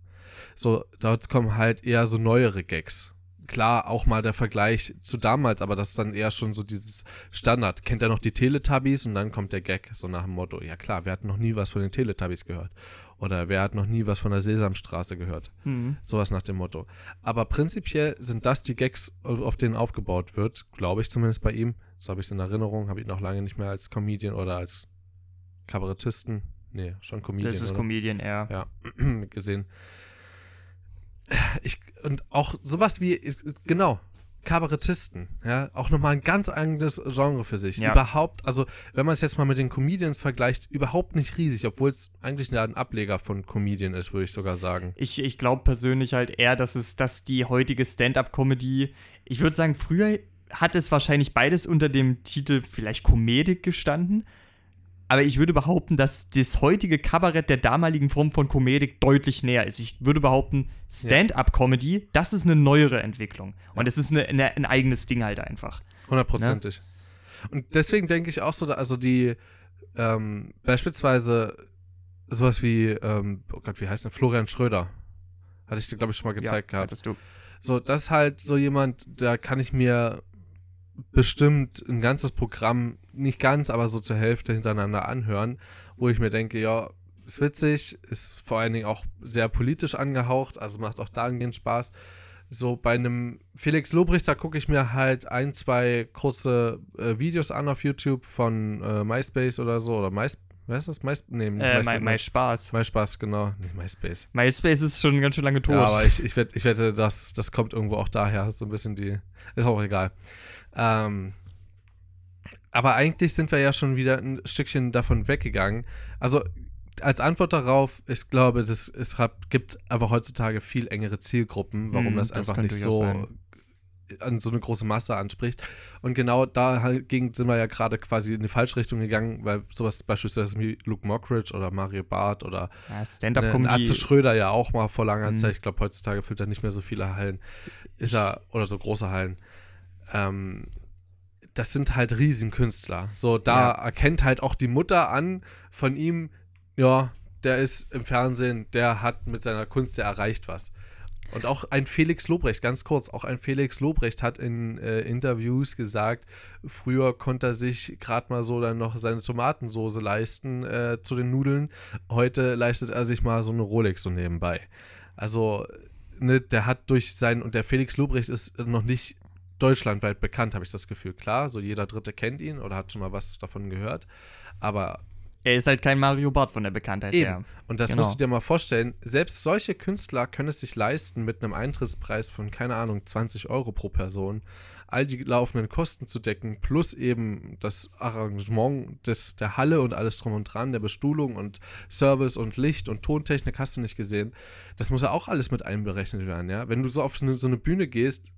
So, dort kommen halt eher so neuere Gags. Klar, auch mal der Vergleich zu damals, aber das ist dann eher schon so dieses Standard. Kennt er noch die Teletubbies? Und dann kommt der Gag, so nach dem Motto, ja klar, wer hat noch nie was von den Teletubbies gehört? Oder wer hat noch nie was von der Sesamstraße gehört?
Hm.
Sowas nach dem Motto. Aber prinzipiell sind das die Gags, auf denen aufgebaut wird, glaube ich zumindest bei ihm. So habe ich es in Erinnerung, habe ihn noch lange nicht mehr als Comedian oder als Kabarettisten, nee, schon Comedian,
Das ist
oder?
Comedian eher.
ja, <clears throat> gesehen. Ich, und auch sowas wie, genau, Kabarettisten, ja, auch nochmal ein ganz eigenes Genre für sich.
Ja.
Überhaupt, also wenn man es jetzt mal mit den Comedians vergleicht, überhaupt nicht riesig, obwohl es eigentlich ein Ableger von Comedian ist, würde ich sogar sagen.
Ich, ich glaube persönlich halt eher, dass es, dass die heutige Stand-up-Comedy, ich würde sagen, früher hat es wahrscheinlich beides unter dem Titel vielleicht Komödik gestanden. Aber ich würde behaupten, dass das heutige Kabarett der damaligen Form von Komödik deutlich näher ist. Ich würde behaupten, Stand-up-Comedy, das ist eine neuere Entwicklung. Und es ist eine, eine, ein eigenes Ding halt einfach.
Hundertprozentig. Und deswegen denke ich auch so, also die, ähm, beispielsweise sowas wie, ähm, oh Gott, wie heißt der? Florian Schröder. Hatte ich dir, glaube ich, schon mal gezeigt gehabt.
hattest du.
So, das ist halt so jemand, da kann ich mir bestimmt ein ganzes Programm, nicht ganz, aber so zur Hälfte hintereinander anhören, wo ich mir denke, ja, ist witzig, ist vor allen Dingen auch sehr politisch angehaucht, also macht auch dahingehend Spaß. So bei einem Felix Lobrecht, da gucke ich mir halt ein, zwei große äh, Videos an auf YouTube von äh, MySpace oder so, oder My, wer ist das? My, nee,
Äh,
MySpace,
mein Spaß.
MySpaß, genau, nicht MySpace.
MySpace ist schon ganz schön lange tot.
Ja, aber ich, ich, wette, ich wette, das, das kommt irgendwo auch daher. So ein bisschen die. Ist auch egal. Ähm, aber eigentlich sind wir ja schon wieder ein Stückchen davon weggegangen. Also als Antwort darauf, ich glaube, das, es gibt einfach heutzutage viel engere Zielgruppen, warum
Hm,
das einfach nicht so
sein.
an so eine große Masse anspricht. Und genau dagegen sind wir ja gerade quasi in die falsche Richtung gegangen, weil sowas beispielsweise wie Luke Mockridge oder Mario Barth oder
Ja,
Ne,
Stand-up-Comedy.
Atze Schröder ja auch mal vor langer
Mhm.
Zeit. Ich glaube, heutzutage füllt er nicht mehr so viele Hallen. Ist er, oder so große Hallen. Ähm, das sind halt Riesenkünstler. So, da
Ja.
erkennt halt auch die Mutter an von ihm, ja, der ist im Fernsehen, der hat mit seiner Kunst, der erreicht was. Und auch ein Felix Lobrecht, ganz kurz, auch ein Felix Lobrecht hat in äh, Interviews gesagt, früher konnte er sich gerade mal so dann noch seine Tomatensoße leisten äh, zu den Nudeln. Heute leistet er sich mal so eine Rolex so nebenbei. Also, ne, der hat durch sein, und der Felix Lobrecht ist noch nicht deutschlandweit bekannt, habe ich das Gefühl. Klar, so jeder Dritte kennt ihn oder hat schon mal was davon gehört. Aber
er ist halt kein Mario Barth von der Bekanntheit
Eben.
her.
Und das
Genau.
musst du dir mal vorstellen, selbst solche Künstler können es sich leisten, mit einem Eintrittspreis von, keine Ahnung, 20 Euro pro Person, all die laufenden Kosten zu decken, plus eben das Arrangement des, der Halle und alles drum und dran, der Bestuhlung und Service und Licht und Tontechnik, hast du nicht gesehen. Das muss ja auch alles mit einberechnet werden, ja. Wenn du so auf so eine Bühne gehst,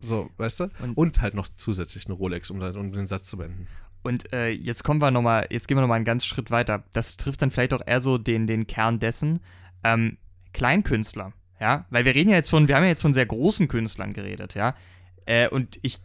so, weißt du?
Und-
Und, halt noch zusätzlich eine Rolex, um, um den Satz zu beenden.
Und äh, jetzt kommen wir noch mal, jetzt gehen wir noch mal einen ganz Schritt weiter. Das trifft dann vielleicht auch eher so den, den Kern dessen. Ähm, Kleinkünstler, ja, weil wir reden ja jetzt von, wir haben ja jetzt von sehr großen Künstlern geredet, ja. Äh, und ich,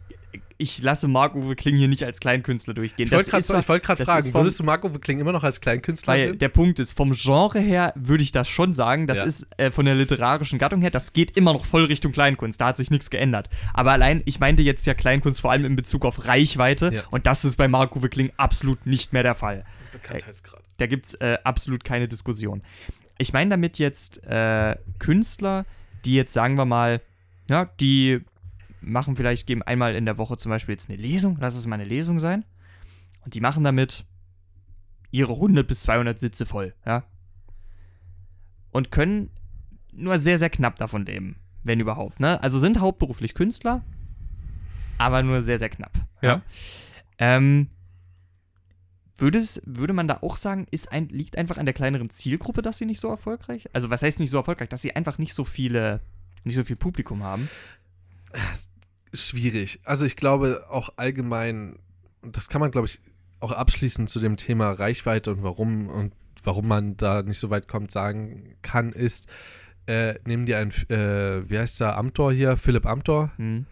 ich lasse Marc-Uwe Kling hier nicht als Kleinkünstler durchgehen.
Ich wollte gerade wollt fragen,
vom-
würdest du Marco Kling immer noch als Kleinkünstler
Weil
sehen?
der Punkt ist, vom Genre her würde ich das schon sagen. Das
Ja.
ist äh, von der literarischen Gattung her, das geht immer noch voll Richtung Kleinkunst. Da hat sich nichts geändert. Aber allein, ich meinte jetzt ja Kleinkunst vor allem in Bezug auf Reichweite.
Ja.
Und das ist bei Marco Kling absolut nicht mehr der Fall.
Bekanntheitsgrad.
Da gibt es äh, absolut keine Diskussion. Ich meine damit jetzt äh, Künstler, die jetzt sagen wir mal, ja, die machen vielleicht, geben einmal in der Woche zum Beispiel jetzt eine Lesung, lass es mal eine Lesung sein. Und die machen damit ihre 100 bis 200 Sitze voll, ja. Und können nur sehr, sehr knapp davon leben, wenn überhaupt, ne? Also sind hauptberuflich Künstler, aber nur sehr, sehr knapp.
Ja.
Ähm, würde, es, würde man da auch sagen, ist ein, liegt einfach an der kleineren Zielgruppe, dass sie nicht so erfolgreich? Also was heißt nicht so erfolgreich? Dass sie einfach nicht so viele, nicht so viel Publikum haben.
Schwierig. Also ich glaube auch allgemein, und das kann man, glaube ich, auch abschließend zu dem Thema Reichweite und warum und warum man da nicht so weit kommt, sagen kann, ist, äh, nehmen die einen, äh, wie heißt der Amtor hier, Philipp Amtor,
Hm.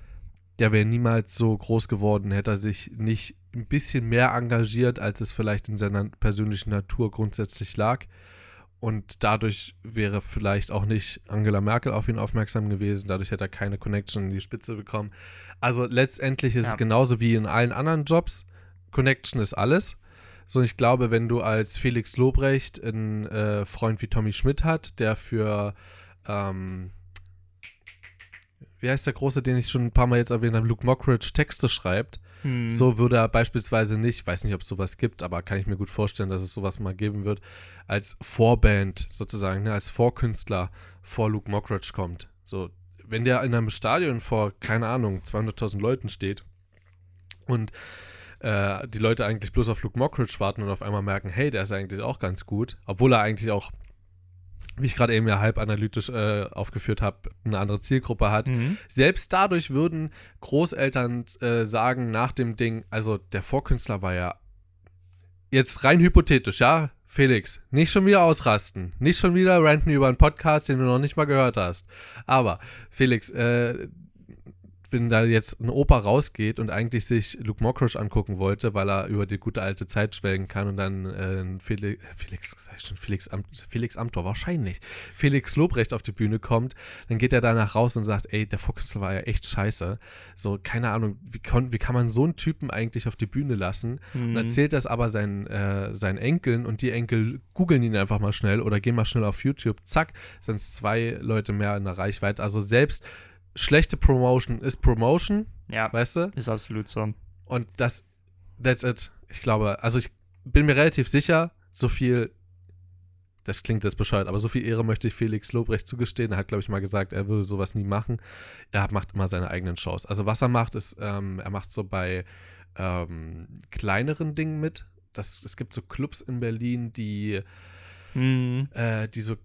der wäre niemals so groß geworden, hätte er sich nicht ein bisschen mehr engagiert, als es vielleicht in seiner persönlichen Natur grundsätzlich lag. Und dadurch wäre vielleicht auch nicht Angela Merkel auf ihn aufmerksam gewesen. Dadurch hätte er keine Connection in die Spitze bekommen. Also letztendlich ist
Ja.
es genauso wie in allen anderen Jobs. Connection ist alles. So, ich glaube, wenn du als Felix Lobrecht einen äh, Freund wie Tommy Schmidt hat, der für ähm, wie heißt der Große, den ich schon ein paar Mal jetzt erwähnt habe, Luke Mockridge Texte schreibt.
Hm.
So würde er beispielsweise nicht, weiß nicht, ob es sowas gibt, aber kann ich mir gut vorstellen, dass es sowas mal geben wird, als Vorband sozusagen, ne, als Vorkünstler vor Luke Mockridge kommt. So wenn der in einem Stadion vor, keine Ahnung, 200.000 Leuten steht und äh, die Leute eigentlich bloß auf Luke Mockridge warten und auf einmal merken, hey, der ist eigentlich auch ganz gut, obwohl er eigentlich auch, wie ich gerade eben ja halb analytisch äh, aufgeführt habe, eine andere Zielgruppe hat.
Mhm.
Selbst dadurch würden Großeltern äh, sagen nach dem Ding, also der Vorkünstler war ja jetzt rein hypothetisch, ja, Felix, nicht schon wieder ausrasten, nicht schon wieder ranten über einen Podcast, den du noch nicht mal gehört hast. Aber Felix, äh, wenn da jetzt ein Opa rausgeht und eigentlich sich Luke Mockridge angucken wollte, weil er über die gute alte Zeit schwelgen kann und dann äh, Felix, Felix, schon Felix, Am, Felix Amthor, wahrscheinlich, Felix Lobrecht auf die Bühne kommt, dann geht er danach raus und sagt, ey, der Vorkünstler war ja echt scheiße. So, keine Ahnung, wie, kon, wie kann man so einen Typen eigentlich auf die Bühne lassen?
Mhm.
Und erzählt das aber seinen, äh, seinen Enkeln und die Enkel googeln ihn einfach mal schnell oder gehen mal schnell auf YouTube, zack, sind es zwei Leute mehr in der Reichweite. Also selbst schlechte Promotion ist Promotion,
Ja,
weißt du?
ist absolut so.
Und das, that's it. Ich glaube, also ich bin mir relativ sicher, so viel, das klingt jetzt bescheuert, aber so viel Ehre möchte ich Felix Lobrecht zugestehen. Er hat, glaube ich, mal gesagt, er würde sowas nie machen. Er macht immer seine eigenen Shows. Also was er macht, ist, ähm, er macht so bei ähm, kleineren Dingen mit. Das, es gibt so Clubs in Berlin, die
Mhm.
äh, die so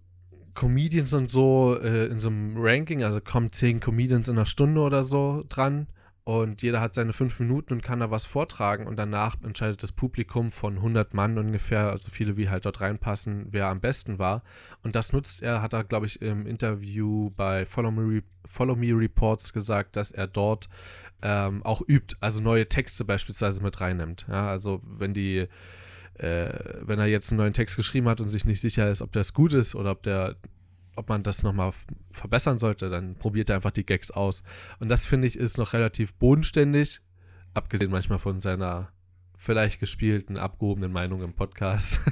Comedians und so äh, in so einem Ranking, also kommen zehn Comedians in einer Stunde oder so dran und jeder hat seine fünf Minuten und kann da was vortragen und danach entscheidet das Publikum von 100 Mann ungefähr, also viele wie halt dort reinpassen, wer am besten war. Und das nutzt er, hat er glaube ich im Interview bei Follow Me, Follow Me Reports gesagt, dass er dort ähm, auch übt, also neue Texte beispielsweise mit reinnimmt, ja, also wenn die äh, wenn er jetzt einen neuen Text geschrieben hat und sich nicht sicher ist, ob das gut ist oder ob der, ob man das nochmal verbessern sollte, dann probiert er einfach die Gags aus. Und das finde ich ist noch relativ bodenständig, abgesehen manchmal von seiner vielleicht gespielten, abgehobenen Meinung im Podcast. <laughs>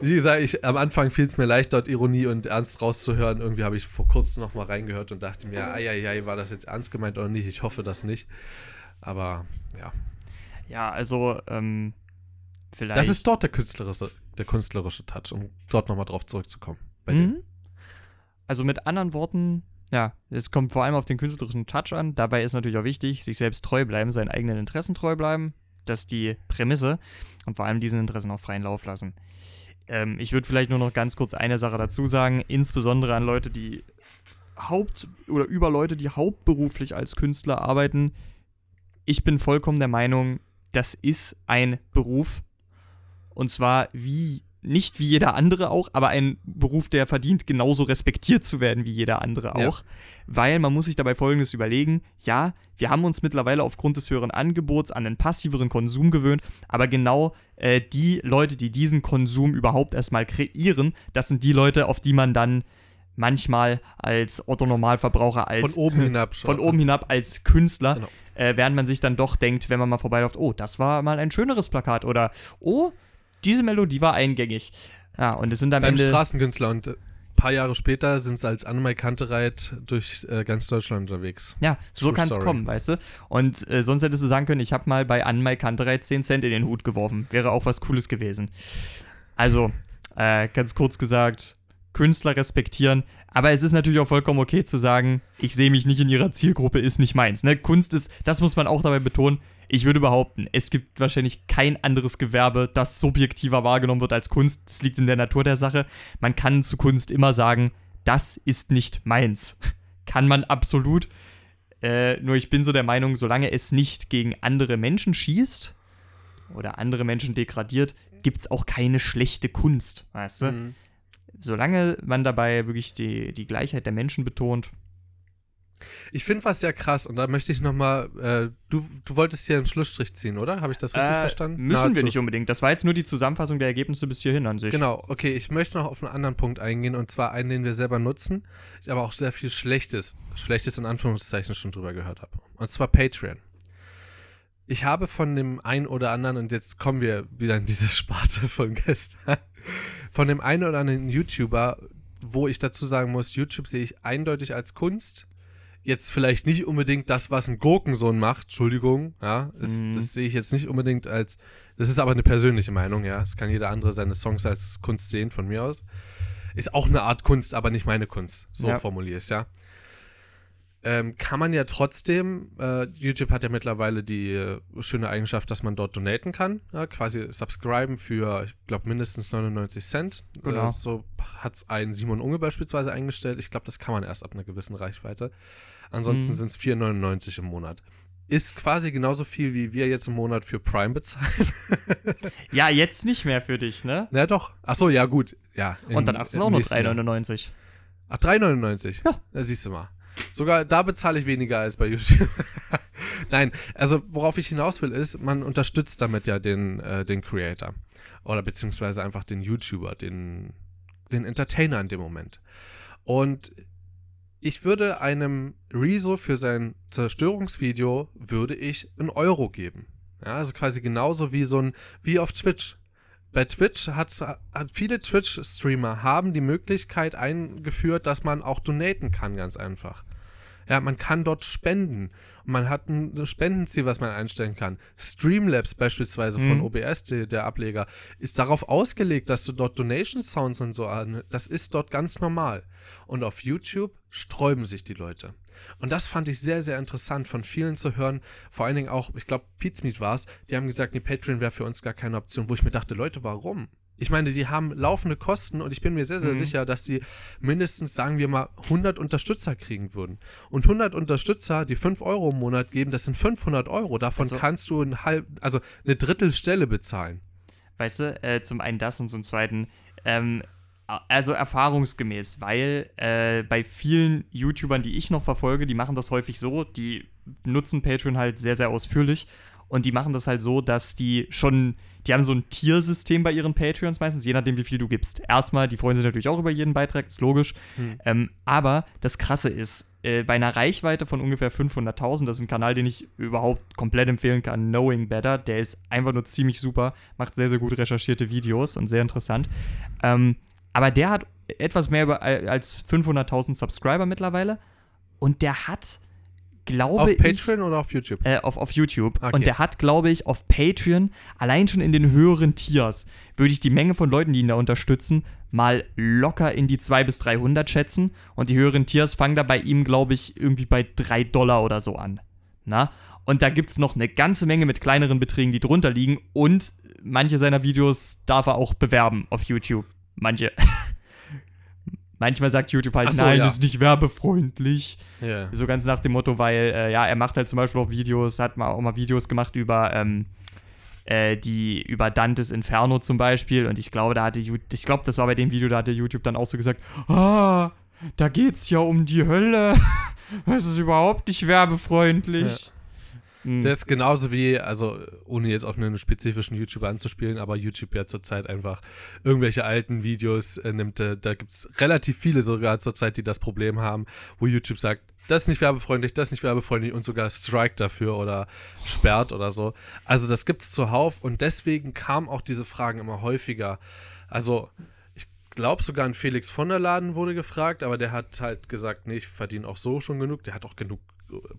Wie gesagt, ich, am Anfang fiel es mir leicht, dort Ironie und Ernst rauszuhören. Irgendwie habe ich vor kurzem noch mal reingehört und dachte mir, ei, war das jetzt ernst gemeint oder nicht? Ich hoffe das nicht. Aber ja.
Ja, also, ähm, vielleicht.
Das ist dort der künstlerische, der künstlerische Touch, um dort nochmal drauf zurückzukommen.
Mhm. Also mit anderen Worten, ja, es kommt vor allem auf den künstlerischen Touch an. Dabei ist natürlich auch wichtig, sich selbst treu bleiben, seinen eigenen Interessen treu bleiben. Das ist die Prämisse und vor allem diesen Interessen auch freien Lauf lassen. Ähm, ich würde vielleicht nur noch ganz kurz eine Sache dazu sagen, insbesondere an Leute, die Haupt- oder über Leute, die hauptberuflich als Künstler arbeiten. Ich bin vollkommen der Meinung, das ist ein Beruf. Und zwar wie, nicht wie jeder andere auch, aber ein Beruf, der verdient, genauso respektiert zu werden wie jeder andere
Ja.
auch. Weil man muss sich dabei Folgendes überlegen. Ja, wir haben uns mittlerweile aufgrund des höheren Angebots an einen passiveren Konsum gewöhnt, aber genau äh, die Leute, die diesen Konsum überhaupt erstmal kreieren, das sind die Leute, auf die man dann manchmal als Otto-Normalverbraucher, als
Von oben <laughs> hinab schon.
von oben hinab als Künstler,
Genau.
äh, während man sich dann doch denkt, wenn man mal vorbeiläuft, oh, das war mal ein schöneres Plakat oder oh, diese Melodie war eingängig. Ja, und es sind am
Beim
Ende
Straßenkünstler und ein paar Jahre später sind sie als Annemai Kantereit durch äh, ganz Deutschland unterwegs.
Ja, so kann es kommen, weißt du? Und äh, sonst hättest du sagen können, ich habe mal bei Anmai Kanterei 10 Cent in den Hut geworfen. Wäre auch was Cooles gewesen. Also, äh, ganz kurz gesagt, Künstler respektieren. Aber es ist natürlich auch vollkommen okay zu sagen, ich sehe mich nicht in ihrer Zielgruppe, ist nicht meins. Ne? Kunst ist, das muss man auch dabei betonen, ich würde behaupten, es gibt wahrscheinlich kein anderes Gewerbe, das subjektiver wahrgenommen wird als Kunst. Das liegt in der Natur der Sache. Man kann zu Kunst immer sagen, das ist nicht meins. <laughs> Kann man absolut. Äh, nur ich bin so der Meinung, solange es nicht gegen andere Menschen schießt oder andere Menschen degradiert, gibt es auch keine schlechte Kunst, weißt du?
Mhm.
Solange man dabei wirklich die, die Gleichheit der Menschen betont.
Ich finde was sehr krass und da möchte ich nochmal, äh, du, du wolltest hier einen Schlussstrich ziehen, oder? Habe ich das richtig
Äh,
verstanden?
Müssen
Nahezu.
wir nicht unbedingt. Das war jetzt nur die Zusammenfassung der Ergebnisse bis hierhin an sich.
Genau, okay, ich möchte noch auf einen anderen Punkt eingehen und zwar einen, den wir selber nutzen, ich aber auch sehr viel Schlechtes, Schlechtes in Anführungszeichen schon drüber gehört habe. Und zwar Patreon. Ich habe von dem einen oder anderen, und jetzt kommen wir wieder in diese <laughs> Sparte von gestern, von dem einen oder anderen YouTuber, wo ich dazu sagen muss, YouTube sehe ich eindeutig als Kunst. Jetzt vielleicht nicht unbedingt das, was ein Gurkensohn macht, Entschuldigung, ja, ist,
Mhm.
das sehe ich jetzt nicht unbedingt als, das ist aber eine persönliche Meinung, ja, es kann jeder andere seine Songs als Kunst sehen, von mir aus. ist auch eine Art Kunst, aber nicht meine Kunst. So
Ja.
formuliere ich es, ja. Ähm, kann man ja trotzdem, äh, YouTube hat ja mittlerweile die äh, schöne Eigenschaft, dass man dort donaten kann, ja, quasi subscriben für, ich glaube, mindestens 99 Cent.
Genau.
Äh, so hat es ein Simon Unge beispielsweise eingestellt. Ich glaube, das kann man erst ab einer gewissen Reichweite. Ansonsten
Mhm.
sind es 4,99 im Monat. Ist quasi genauso viel, wie wir jetzt im Monat für Prime bezahlen. <laughs>
Ja, jetzt nicht mehr für dich, ne?
Na doch. Ach so, ja, gut. Ja,
Und
im-
danach ist es auch nur
nächsten Jahr.
3,99.
Ach, 3,99? Ja. Da siehst du mal. Sogar da bezahle ich weniger als bei YouTube. <laughs> Nein, also worauf ich hinaus will, ist, man unterstützt damit ja den, äh, den Creator. Oder beziehungsweise einfach den YouTuber, den, den Entertainer in dem Moment. Und ich würde einem Rezo für sein Zerstörungsvideo, würde ich einen Euro geben. Ja, also quasi genauso wie so ein, wie auf Twitch. Bei Twitch hat, hat viele Twitch-Streamer haben die Möglichkeit eingeführt, dass man auch donaten kann, ganz einfach. Ja, man kann dort spenden. Und man hat ein Spendenziel, was man einstellen kann. Streamlabs beispielsweise von
Mhm.
OBS, die- der Ableger, ist darauf ausgelegt, dass du dort Donation Sounds und so an. Das ist dort ganz normal. Und auf YouTube sträuben sich die Leute. Und das fand ich sehr, sehr interessant von vielen zu hören. Vor allen Dingen auch, ich glaube, Pizmeet war es, die haben gesagt, nee, Patreon wäre für uns gar keine Option, wo ich mir dachte, Leute, warum? Ich meine, die haben laufende Kosten und ich bin mir sehr, sehr
Mhm.
sicher, dass die mindestens, sagen wir mal, 100 Unterstützer kriegen würden. Und 100 Unterstützer, die 5 Euro im Monat geben, das sind 500 Euro. Davon
Also-
kannst du ein halb, also eine Drittelstelle bezahlen.
Weißt du, äh, zum einen das und zum zweiten, ähm, also erfahrungsgemäß, weil äh, bei vielen YouTubern, die ich noch verfolge, die machen das häufig so, die nutzen Patreon halt sehr, sehr ausführlich und die machen das halt so, dass die schon, die haben so ein Tiersystem bei ihren Patreons meistens, je nachdem, wie viel du gibst. Erstmal, die freuen sich natürlich auch über jeden Beitrag, ist logisch. Ähm, aber das Krasse ist, äh, bei einer Reichweite von ungefähr 500.000, das ist ein Kanal, den ich überhaupt komplett empfehlen kann, Knowing Better, der ist einfach nur ziemlich super, macht sehr, sehr gut recherchierte Videos und sehr interessant. Ähm, aber der hat etwas mehr über, als 500.000 Subscriber mittlerweile und der hat, glaube
Auf
ich,
Patreon oder auf YouTube?
äh, auf, auf YouTube.
Okay.
Und der hat, glaube ich, auf Patreon, allein schon in den höheren Tiers, würde ich die Menge von Leuten, die ihn da unterstützen, mal locker in die 200 bis 300 schätzen. Und die höheren Tiers fangen da bei ihm, glaube ich, irgendwie bei 3 Dollar oder so an. Na? Und da gibt es noch eine ganze Menge mit kleineren Beträgen, die drunter liegen. Und manche seiner Videos darf er auch bewerben auf YouTube. Manche. <laughs> Manchmal sagt YouTube halt,
so,
nein,
ja.
ist nicht werbefreundlich.
Ja.
So ganz nach dem Motto, weil, äh, ja, er macht halt zum Beispiel auch Videos, hat mal auch mal Videos gemacht über, ähm, äh, die, über Dantes Inferno zum Beispiel. Und ich glaube, da hatte Ju- ich glaube, das war bei dem Video, da hatte YouTube dann auch so gesagt, ah, da geht's ja um die Hölle. <laughs> Das ist überhaupt nicht werbefreundlich. Hm.
Das ist genauso wie, also ohne jetzt auf einen spezifischen YouTuber anzuspielen, aber YouTube ja zurzeit einfach irgendwelche alten Videos äh, nimmt. Äh, da gibt es relativ viele sogar zurzeit, die das Problem haben, wo YouTube sagt, das ist nicht werbefreundlich, das ist nicht werbefreundlich und sogar Strike dafür oder sperrt oder so. Also das gibt's zuhauf und deswegen kamen auch diese Fragen immer häufiger. Also ich glaube sogar an Felix von der Laden wurde gefragt, aber der hat halt gesagt, nee, ich verdiene auch so schon genug. Der hat auch genug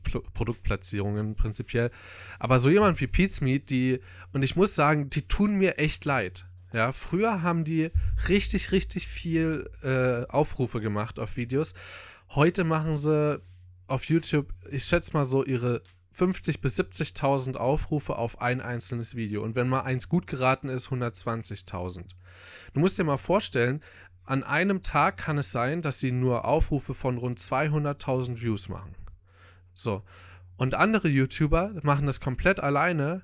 Pl Produktplatzierungen prinzipiell. Aber so jemand wie Pete's Meat, die, und ich muss sagen, die tun mir echt leid. Ja, früher haben die richtig, richtig viel äh, Aufrufe gemacht auf Videos. Heute machen sie auf YouTube, ich schätze mal so ihre 50 bis 70.000 Aufrufe auf ein einzelnes Video. Und wenn mal eins gut geraten ist, 120.000. Du musst dir mal vorstellen, an einem Tag kann es sein, dass sie nur Aufrufe von rund 200.000 Views machen. So. Und andere YouTuber machen das komplett alleine.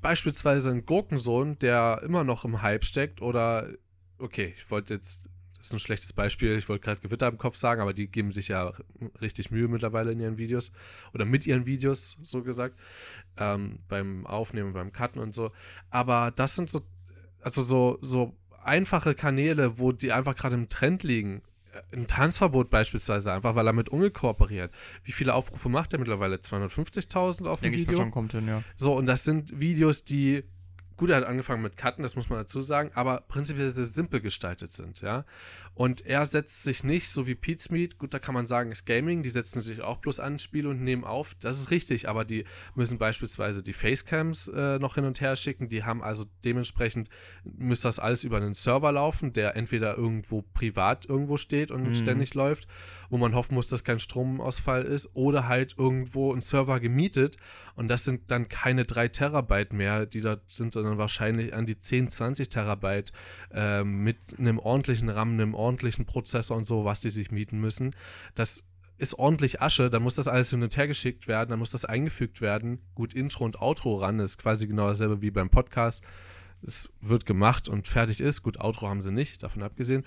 Beispielsweise ein Gurkensohn, der immer noch im Hype steckt. Oder, okay, ich wollte jetzt, das ist ein schlechtes Beispiel, ich wollte gerade Gewitter im Kopf sagen, aber die geben sich ja richtig Mühe mittlerweile in ihren Videos. Oder mit ihren Videos, so gesagt. Ähm, beim Aufnehmen, beim Cutten und so. Aber das sind so, also so, so einfache Kanäle, wo die einfach gerade im Trend liegen. Ein Tanzverbot beispielsweise, einfach weil er mit Unge kooperiert. Wie viele Aufrufe macht er mittlerweile? 250.000 auf
mal
Video?
schon, kommt hin, ja.
So, und das sind Videos, die gut, er hat angefangen mit Cutten, das muss man dazu sagen, aber prinzipiell sehr simpel gestaltet sind, ja. Und er setzt sich nicht, so wie Pete's Meat, gut, da kann man sagen, ist Gaming, die setzen sich auch bloß an Spiel und nehmen auf, das ist richtig, aber die müssen beispielsweise die Facecams äh, noch hin und her schicken, die haben also dementsprechend, müsste das alles über einen Server laufen, der entweder irgendwo privat irgendwo steht und mhm. ständig läuft, wo man hoffen muss, dass kein Stromausfall ist, oder halt irgendwo ein Server gemietet und das sind dann keine drei Terabyte mehr, die dort sind, sondern wahrscheinlich an die 10, 20 Terabyte äh, mit einem ordentlichen RAM, einem ordentlichen Prozessor und so, was die sich mieten müssen. Das ist ordentlich Asche, dann muss das alles hin und her geschickt werden, dann muss das eingefügt werden. Gut, Intro und Outro ran, ist quasi genau dasselbe wie beim Podcast es wird gemacht und fertig ist. Gut, Outro haben sie nicht, davon abgesehen.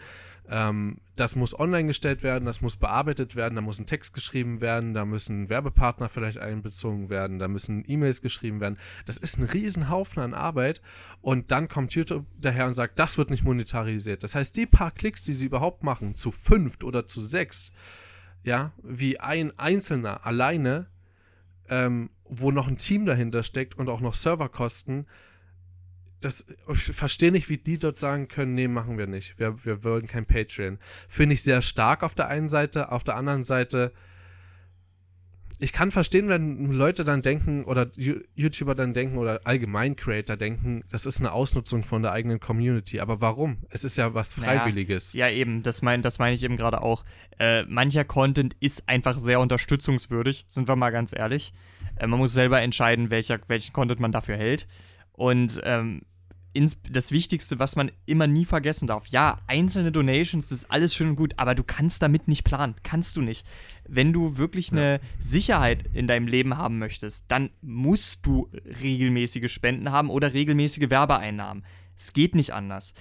Ähm, das muss online gestellt werden, das muss bearbeitet werden, da muss ein Text geschrieben werden, da müssen Werbepartner vielleicht einbezogen werden, da müssen E-Mails geschrieben werden. Das ist ein Riesenhaufen an Arbeit und dann kommt YouTube daher und sagt, das wird nicht monetarisiert. Das heißt, die paar Klicks, die sie überhaupt machen, zu fünft oder zu sechs, ja, wie ein Einzelner alleine, ähm, wo noch ein Team dahinter steckt und auch noch Serverkosten, das, ich verstehe nicht, wie die dort sagen können, nee, machen wir nicht. Wir, wir wollen kein Patreon. Finde ich sehr stark auf der einen Seite, auf der anderen Seite, ich kann verstehen, wenn Leute dann denken oder YouTuber dann denken oder allgemein Creator denken, das ist eine Ausnutzung von der eigenen Community. Aber warum? Es ist ja was Freiwilliges.
Naja, ja, eben, das meine das mein ich eben gerade auch. Äh, mancher Content ist einfach sehr unterstützungswürdig, sind wir mal ganz ehrlich. Äh, man muss selber entscheiden, welcher, welchen Content man dafür hält. Und ähm, das Wichtigste, was man immer nie vergessen darf. Ja, einzelne Donations, das ist alles schön und gut, aber du kannst damit nicht planen. Kannst du nicht. Wenn du wirklich eine Sicherheit in deinem Leben haben möchtest, dann musst du regelmäßige Spenden haben oder regelmäßige Werbeeinnahmen. Es geht nicht anders.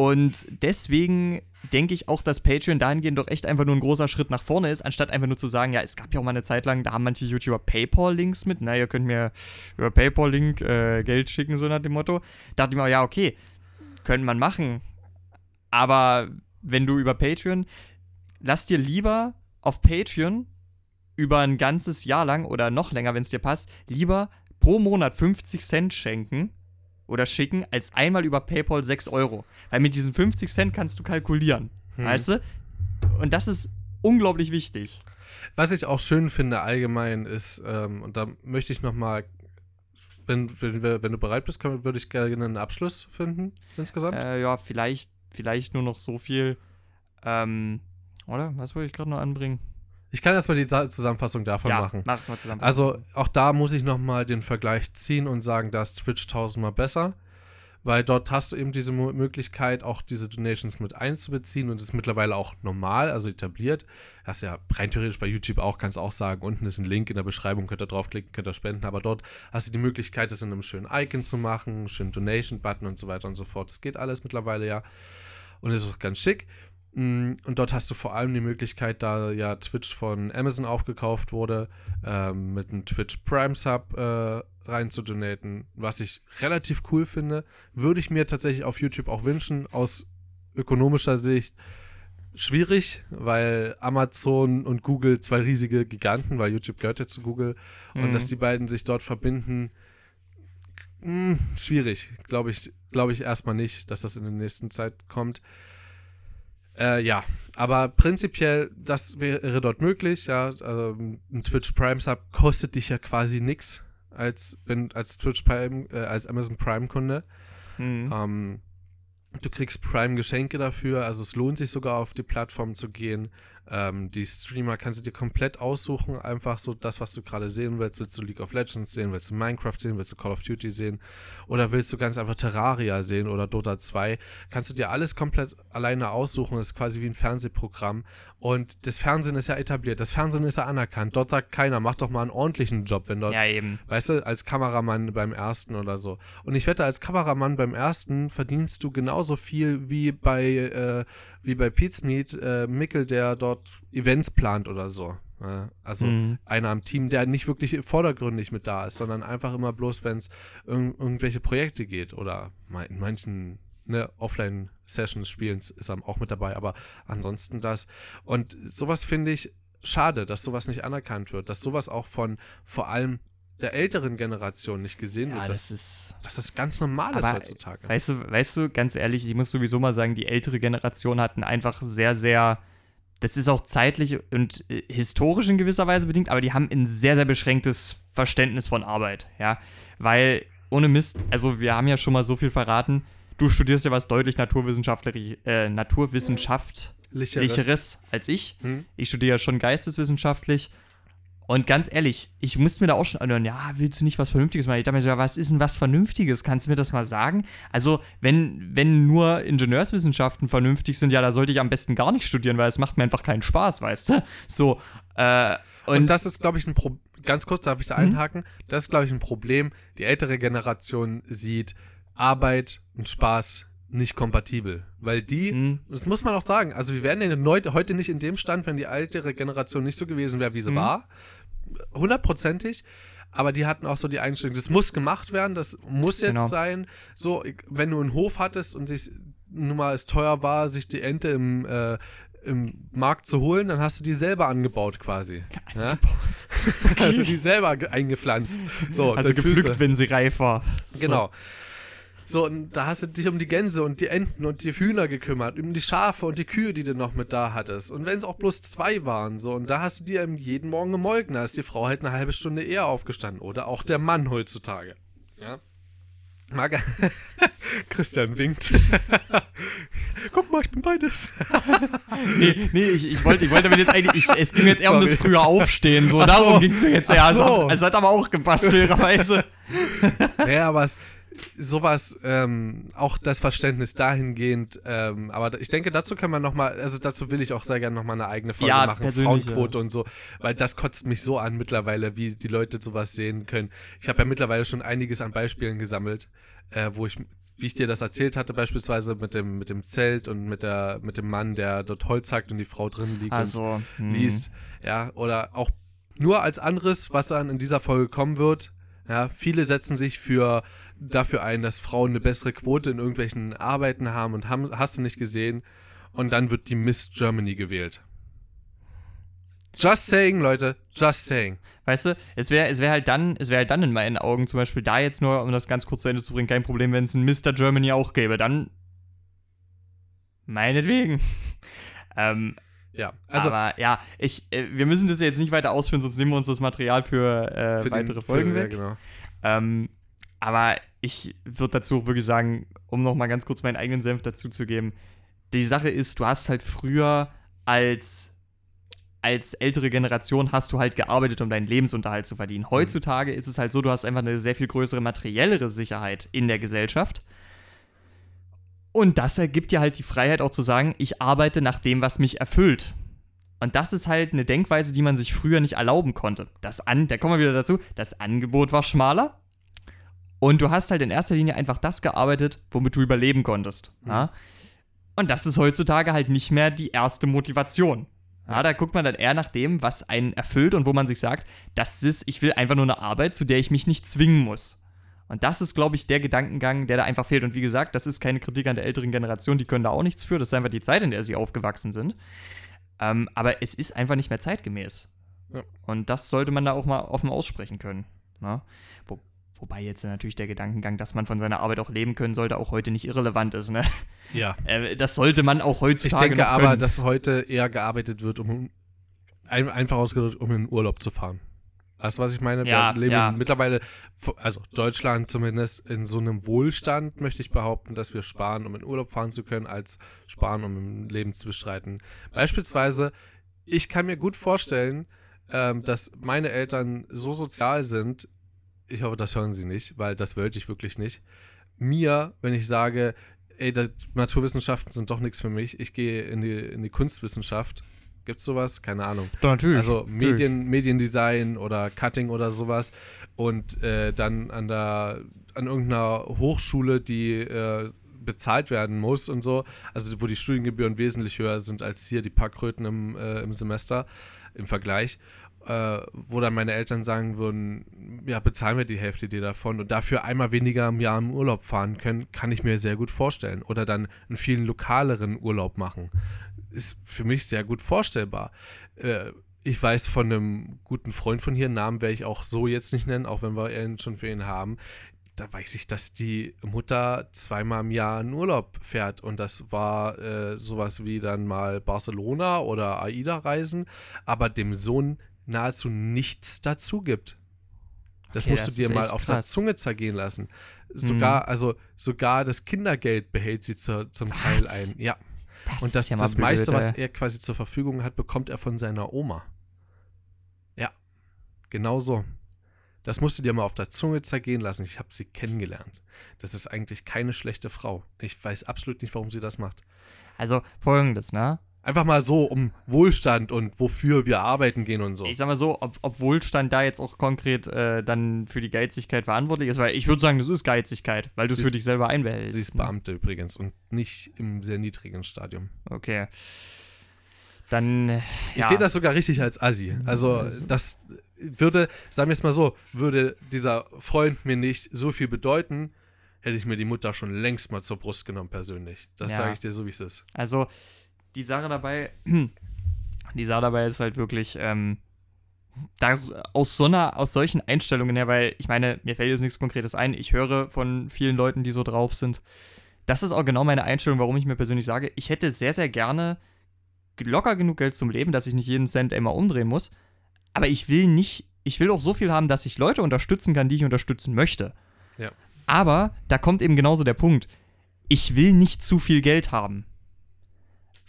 Und deswegen denke ich auch, dass Patreon dahingehend doch echt einfach nur ein großer Schritt nach vorne ist, anstatt einfach nur zu sagen, ja, es gab ja auch mal eine Zeit lang, da haben manche YouTuber PayPal-Links mit, na, ihr könnt mir über PayPal-Link äh, Geld schicken, so nach dem Motto. Da dachte ich mir, ja, okay, könnte man machen. Aber wenn du über Patreon, lass dir lieber auf Patreon über ein ganzes Jahr lang oder noch länger, wenn es dir passt, lieber pro Monat 50 Cent schenken oder schicken, als einmal über PayPal 6 Euro. Weil mit diesen 50 Cent kannst du kalkulieren. Hm. Weißt du? Und das ist unglaublich wichtig.
Was ich auch schön finde allgemein ist, ähm, und da möchte ich nochmal, wenn, wenn, wenn du bereit bist, kann, würde ich gerne einen Abschluss finden insgesamt.
Äh, ja, vielleicht, vielleicht nur noch so viel. Ähm, oder? Was wollte ich gerade noch anbringen?
Ich kann erstmal die Zusammenfassung davon
ja,
machen.
Mach's mal zusammen.
Also auch da muss ich nochmal den Vergleich ziehen und sagen, da ist Twitch tausendmal besser. Weil dort hast du eben diese Möglichkeit, auch diese Donations mit einzubeziehen und es ist mittlerweile auch normal, also etabliert. Hast ja rein theoretisch bei YouTube auch, kannst auch sagen, unten ist ein Link in der Beschreibung, könnt ihr draufklicken, könnt ihr spenden, aber dort hast du die Möglichkeit, das in einem schönen Icon zu machen, einen schönen Donation-Button und so weiter und so fort. Das geht alles mittlerweile ja. Und ist auch ganz schick. Mm, und dort hast du vor allem die Möglichkeit, da ja Twitch von Amazon aufgekauft wurde, ähm, mit einem Twitch Prime Sub äh, rein zu donaten, was ich relativ cool finde. Würde ich mir tatsächlich auf YouTube auch wünschen, aus ökonomischer Sicht. Schwierig, weil Amazon und Google zwei riesige Giganten, weil YouTube gehört ja zu Google, mhm. und dass die beiden sich dort verbinden, mh, mm, schwierig. Glaube ich, glaube ich erstmal nicht, dass das in der nächsten Zeit kommt. Äh, ja, aber prinzipiell, das wäre dort möglich. Ja, also ein Twitch Prime Sub kostet dich ja quasi nichts als wenn als Twitch Prime, äh, als Amazon Prime Kunde. Mhm. Ähm, du kriegst Prime Geschenke dafür, also es lohnt sich sogar auf die Plattform zu gehen. Ähm, die Streamer kannst du dir komplett aussuchen, einfach so das, was du gerade sehen willst. Willst du League of Legends sehen, willst du Minecraft sehen, willst du Call of Duty sehen oder willst du ganz einfach Terraria sehen oder Dota 2, kannst du dir alles komplett alleine aussuchen. Das ist quasi wie ein Fernsehprogramm. Und das Fernsehen ist ja etabliert, das Fernsehen ist ja anerkannt. Dort sagt keiner, mach doch mal einen ordentlichen Job, wenn dort,
ja, eben.
weißt du, als Kameramann beim ersten oder so. Und ich wette, als Kameramann beim ersten verdienst du genauso viel wie bei, äh, wie bei Pete's Meat, äh, Mickel, der dort Events plant oder so. Ja, also mhm. einer am Team, der nicht wirklich vordergründig mit da ist, sondern einfach immer bloß, wenn es irg irgendwelche Projekte geht oder in manchen ne, Offline-Sessions spielen ist er auch mit dabei, aber ansonsten das. Und sowas finde ich schade, dass sowas nicht anerkannt wird, dass sowas auch von vor allem der älteren Generation nicht gesehen
Ja,
wird.
das
Das,
ist.
dass das ganz normal ist heutzutage.
Weißt du, weißt du, ganz ehrlich, ich muss sowieso mal sagen, die ältere Generation hatten einfach sehr, sehr. Das ist auch zeitlich und äh, historisch in gewisser Weise bedingt, aber die haben ein sehr, sehr beschränktes Verständnis von Arbeit, ja. Weil, ohne Mist, also wir haben ja schon mal so viel verraten, du studierst ja was deutlich naturwissenschaftlich, äh, Naturwissenschaftlicheres als ich.
Hm?
Ich studiere ja schon geisteswissenschaftlich. Und ganz ehrlich, ich musste mir da auch schon anhören, ja, willst du nicht was Vernünftiges machen? Ich dachte mir so, ja, was ist denn was Vernünftiges? Kannst du mir das mal sagen? Also, wenn, wenn nur Ingenieurswissenschaften vernünftig sind, ja, da sollte ich am besten gar nicht studieren, weil es macht mir einfach keinen Spaß, weißt du? So, äh,
Und,
und,
das ist, glaube ich, ein Problem. Ganz kurz darf ich da einhaken. Das ist, glaube ich, ein Problem. Die ältere Generation sieht Arbeit und Spaß nicht kompatibel. Weil die,
Hm.
das muss man auch sagen, also wir wären heute nicht in dem Stand, wenn die ältere Generation nicht so gewesen wäre, wie sie
Mhm.
war. Hundertprozentig. Aber die hatten auch so die Einstellung, das muss gemacht werden, das muss jetzt
Genau.
sein. So, wenn du einen Hof hattest und sich, nun mal es teuer war, sich die Ente im, äh, im Markt zu holen, dann hast du die selber angebaut quasi. <laughs> Ja? <laughs> Hast du die selber ge- eingepflanzt. So,
also gepflückt,
Füße.
wenn sie reif war. So.
Genau. So, und da hast du dich um die Gänse und die Enten und die Hühner gekümmert, um die Schafe und die Kühe, die du noch mit da hattest. Und wenn es auch bloß zwei waren, so, und da hast du die eben jeden Morgen gemolken, da ist die Frau halt eine halbe Stunde eher aufgestanden. Oder auch der Mann heutzutage. Ja. Mag <laughs> Christian winkt. <laughs> Guck mal, ich bin beides.
Nee, nee, ich, ich wollte ich wollte damit jetzt eigentlich, ich, es ging jetzt eher um das
Sorry.
frühe Aufstehen, so,
Ach
darum
so.
ging es mir jetzt eher.
So.
es hat aber auch gepasst, fairerweise.
Naja, aber es, sowas, ähm, auch das Verständnis dahingehend, ähm, aber ich denke, dazu kann man nochmal, also dazu will ich auch sehr gerne nochmal eine eigene Folge
Ja,
machen, Frauenquote und so, weil das kotzt mich so an mittlerweile, wie die Leute sowas sehen können. Ich habe ja mittlerweile schon einiges an Beispielen gesammelt, äh, wo ich, wie ich dir das erzählt hatte, beispielsweise mit dem, mit dem Zelt und mit der, mit dem Mann, der dort Holz hackt und die Frau drin liegt und
Also, hm.
liest, ja, oder auch nur als anderes, was dann in dieser Folge kommen wird. Ja, viele setzen sich für dafür ein, dass Frauen eine bessere Quote in irgendwelchen Arbeiten haben und haben, hast du nicht gesehen. Und dann wird die Miss Germany gewählt. Just saying, Leute, just saying.
Weißt du, es wäre es wär halt dann, es wäre halt dann in meinen Augen zum Beispiel da jetzt nur, um das ganz kurz zu Ende zu bringen, kein Problem, wenn es einen Mr. Germany auch gäbe. Dann meinetwegen. <laughs> ähm,
Ja, also
aber ja, ich, äh, wir müssen das jetzt nicht weiter ausführen, sonst nehmen wir uns das Material für, äh,
für
weitere
den,
Folgen
für,
weg.
Ja, genau.
Ähm, aber ich würde dazu auch wirklich sagen, um noch mal ganz kurz meinen eigenen Senf dazu zu geben, die Sache ist, du hast halt früher als als ältere Generation hast du halt gearbeitet, um deinen Lebensunterhalt zu verdienen. Heutzutage ist es halt so, du hast einfach eine sehr viel größere materiellere Sicherheit in der Gesellschaft. Und das ergibt dir halt die Freiheit auch zu sagen, ich arbeite nach dem, was mich erfüllt. Und das ist halt eine Denkweise, die man sich früher nicht erlauben konnte. Das an, da kommen wir wieder dazu, das Angebot war schmaler. Und du hast halt in erster Linie einfach das gearbeitet, womit du überleben konntest. Ja? Und das ist heutzutage halt nicht mehr die erste Motivation. Ja, da guckt man dann eher nach dem, was einen erfüllt und wo man sich sagt, das ist, ich will einfach nur eine Arbeit, zu der ich mich nicht zwingen muss. Und das ist, glaube ich, der Gedankengang, der da einfach fehlt. Und wie gesagt, das ist keine Kritik an der älteren Generation, die können da auch nichts für. Das ist einfach die Zeit, in der sie aufgewachsen sind. Ähm, aber es ist einfach nicht mehr zeitgemäß.
Ja.
Und das sollte man da auch mal offen aussprechen können. Ne? Wo, wobei jetzt natürlich der Gedankengang, dass man von seiner Arbeit auch leben können sollte, auch heute nicht irrelevant ist. Ne?
Ja.
Äh, das sollte man auch
Ich
heutzutage
denke
noch
aber, dass heute eher gearbeitet wird, um ein, einfach ausgedrückt, um in den Urlaub zu fahren. Weißt du, was ich meine?
Ja,
Wir leben
ja.
mittlerweile, also Deutschland zumindest, in so einem Wohlstand, möchte ich behaupten, dass wir sparen, um in Urlaub fahren zu können, als sparen, um im Leben zu bestreiten. Beispielsweise, ich kann mir gut vorstellen, ähm, dass meine Eltern so sozial sind, ich hoffe, das hören sie nicht, weil das wollte ich wirklich nicht, mir, wenn ich sage, ey, das, Naturwissenschaften sind doch nichts für mich, ich gehe in die, in die Kunstwissenschaft. Gibt's sowas? Keine Ahnung.
natürlich.
Also Medien, Mediendesign oder Cutting oder sowas und äh, dann an der an irgendeiner Hochschule, die äh, bezahlt werden muss und so, also wo die Studiengebühren wesentlich höher sind als hier die Packröten im, äh, im Semester im Vergleich, äh, wo dann meine Eltern sagen würden, ja, bezahlen wir die Hälfte dir davon und dafür einmal weniger im Jahr im Urlaub fahren können, kann ich mir sehr gut vorstellen. Oder dann einen viel lokaleren Urlaub machen. Ist für mich sehr gut vorstellbar. Äh, ich weiß von einem guten Freund von hier, Namen werde ich auch so jetzt nicht nennen, auch wenn wir ihn schon für ihn haben. Da weiß ich, dass die Mutter zweimal im Jahr in Urlaub fährt. Und das war äh, sowas wie dann mal Barcelona oder AIDA-Reisen, aber dem Sohn nahezu nichts dazu gibt. Das
Okay,
musst
das
du dir mal auf der
krass. Mhm.
Zunge zergehen lassen. Sogar, also sogar das Kindergeld behält sie zur, zum Teil
Was?
ein. Ja.
Das
Und das,
ja
das meiste,
blöd,
was
ey.
er quasi zur Verfügung hat, bekommt er von seiner Oma. Ja, genau so. Das musst du dir mal auf der Zunge zergehen lassen. Ich habe sie kennengelernt. Das ist eigentlich keine schlechte Frau. Ich weiß absolut nicht, warum sie das macht.
Also folgendes, ne?
Einfach mal so um Wohlstand und wofür wir arbeiten gehen und so.
Ich sag mal so, ob, ob Wohlstand da jetzt auch konkret äh, dann für die Geizigkeit verantwortlich ist, weil ich würde sagen, das ist Geizigkeit, weil du es für dich selber einbehältst.
Sie ist
ne?
Beamte übrigens und nicht im sehr niedrigen Stadium.
Okay. Dann. äh,
Ich
ja.
sehe das sogar richtig als Assi. Also,
Also-
das würde, sagen wir es mal so, würde dieser Freund mir nicht so viel bedeuten, hätte ich mir die Mutter schon längst mal zur Brust genommen, persönlich. Das
Ja.
sage ich dir so, wie es ist.
Also, die Sache dabei, <clears throat> die Sache dabei ist halt wirklich, ähm, da, aus so einer, aus solchen Einstellungen her, weil ich meine, mir fällt jetzt nichts Konkretes ein, ich höre von vielen Leuten, die so drauf sind. Das ist auch genau meine Einstellung, warum ich mir persönlich sage, ich hätte sehr, sehr gerne locker genug Geld zum Leben, dass ich nicht jeden Cent immer umdrehen muss. Aber ich will nicht, ich will auch so viel haben, dass ich Leute unterstützen kann, die ich unterstützen möchte.
Ja.
Aber da kommt eben genauso der Punkt. Ich will nicht zu viel Geld haben.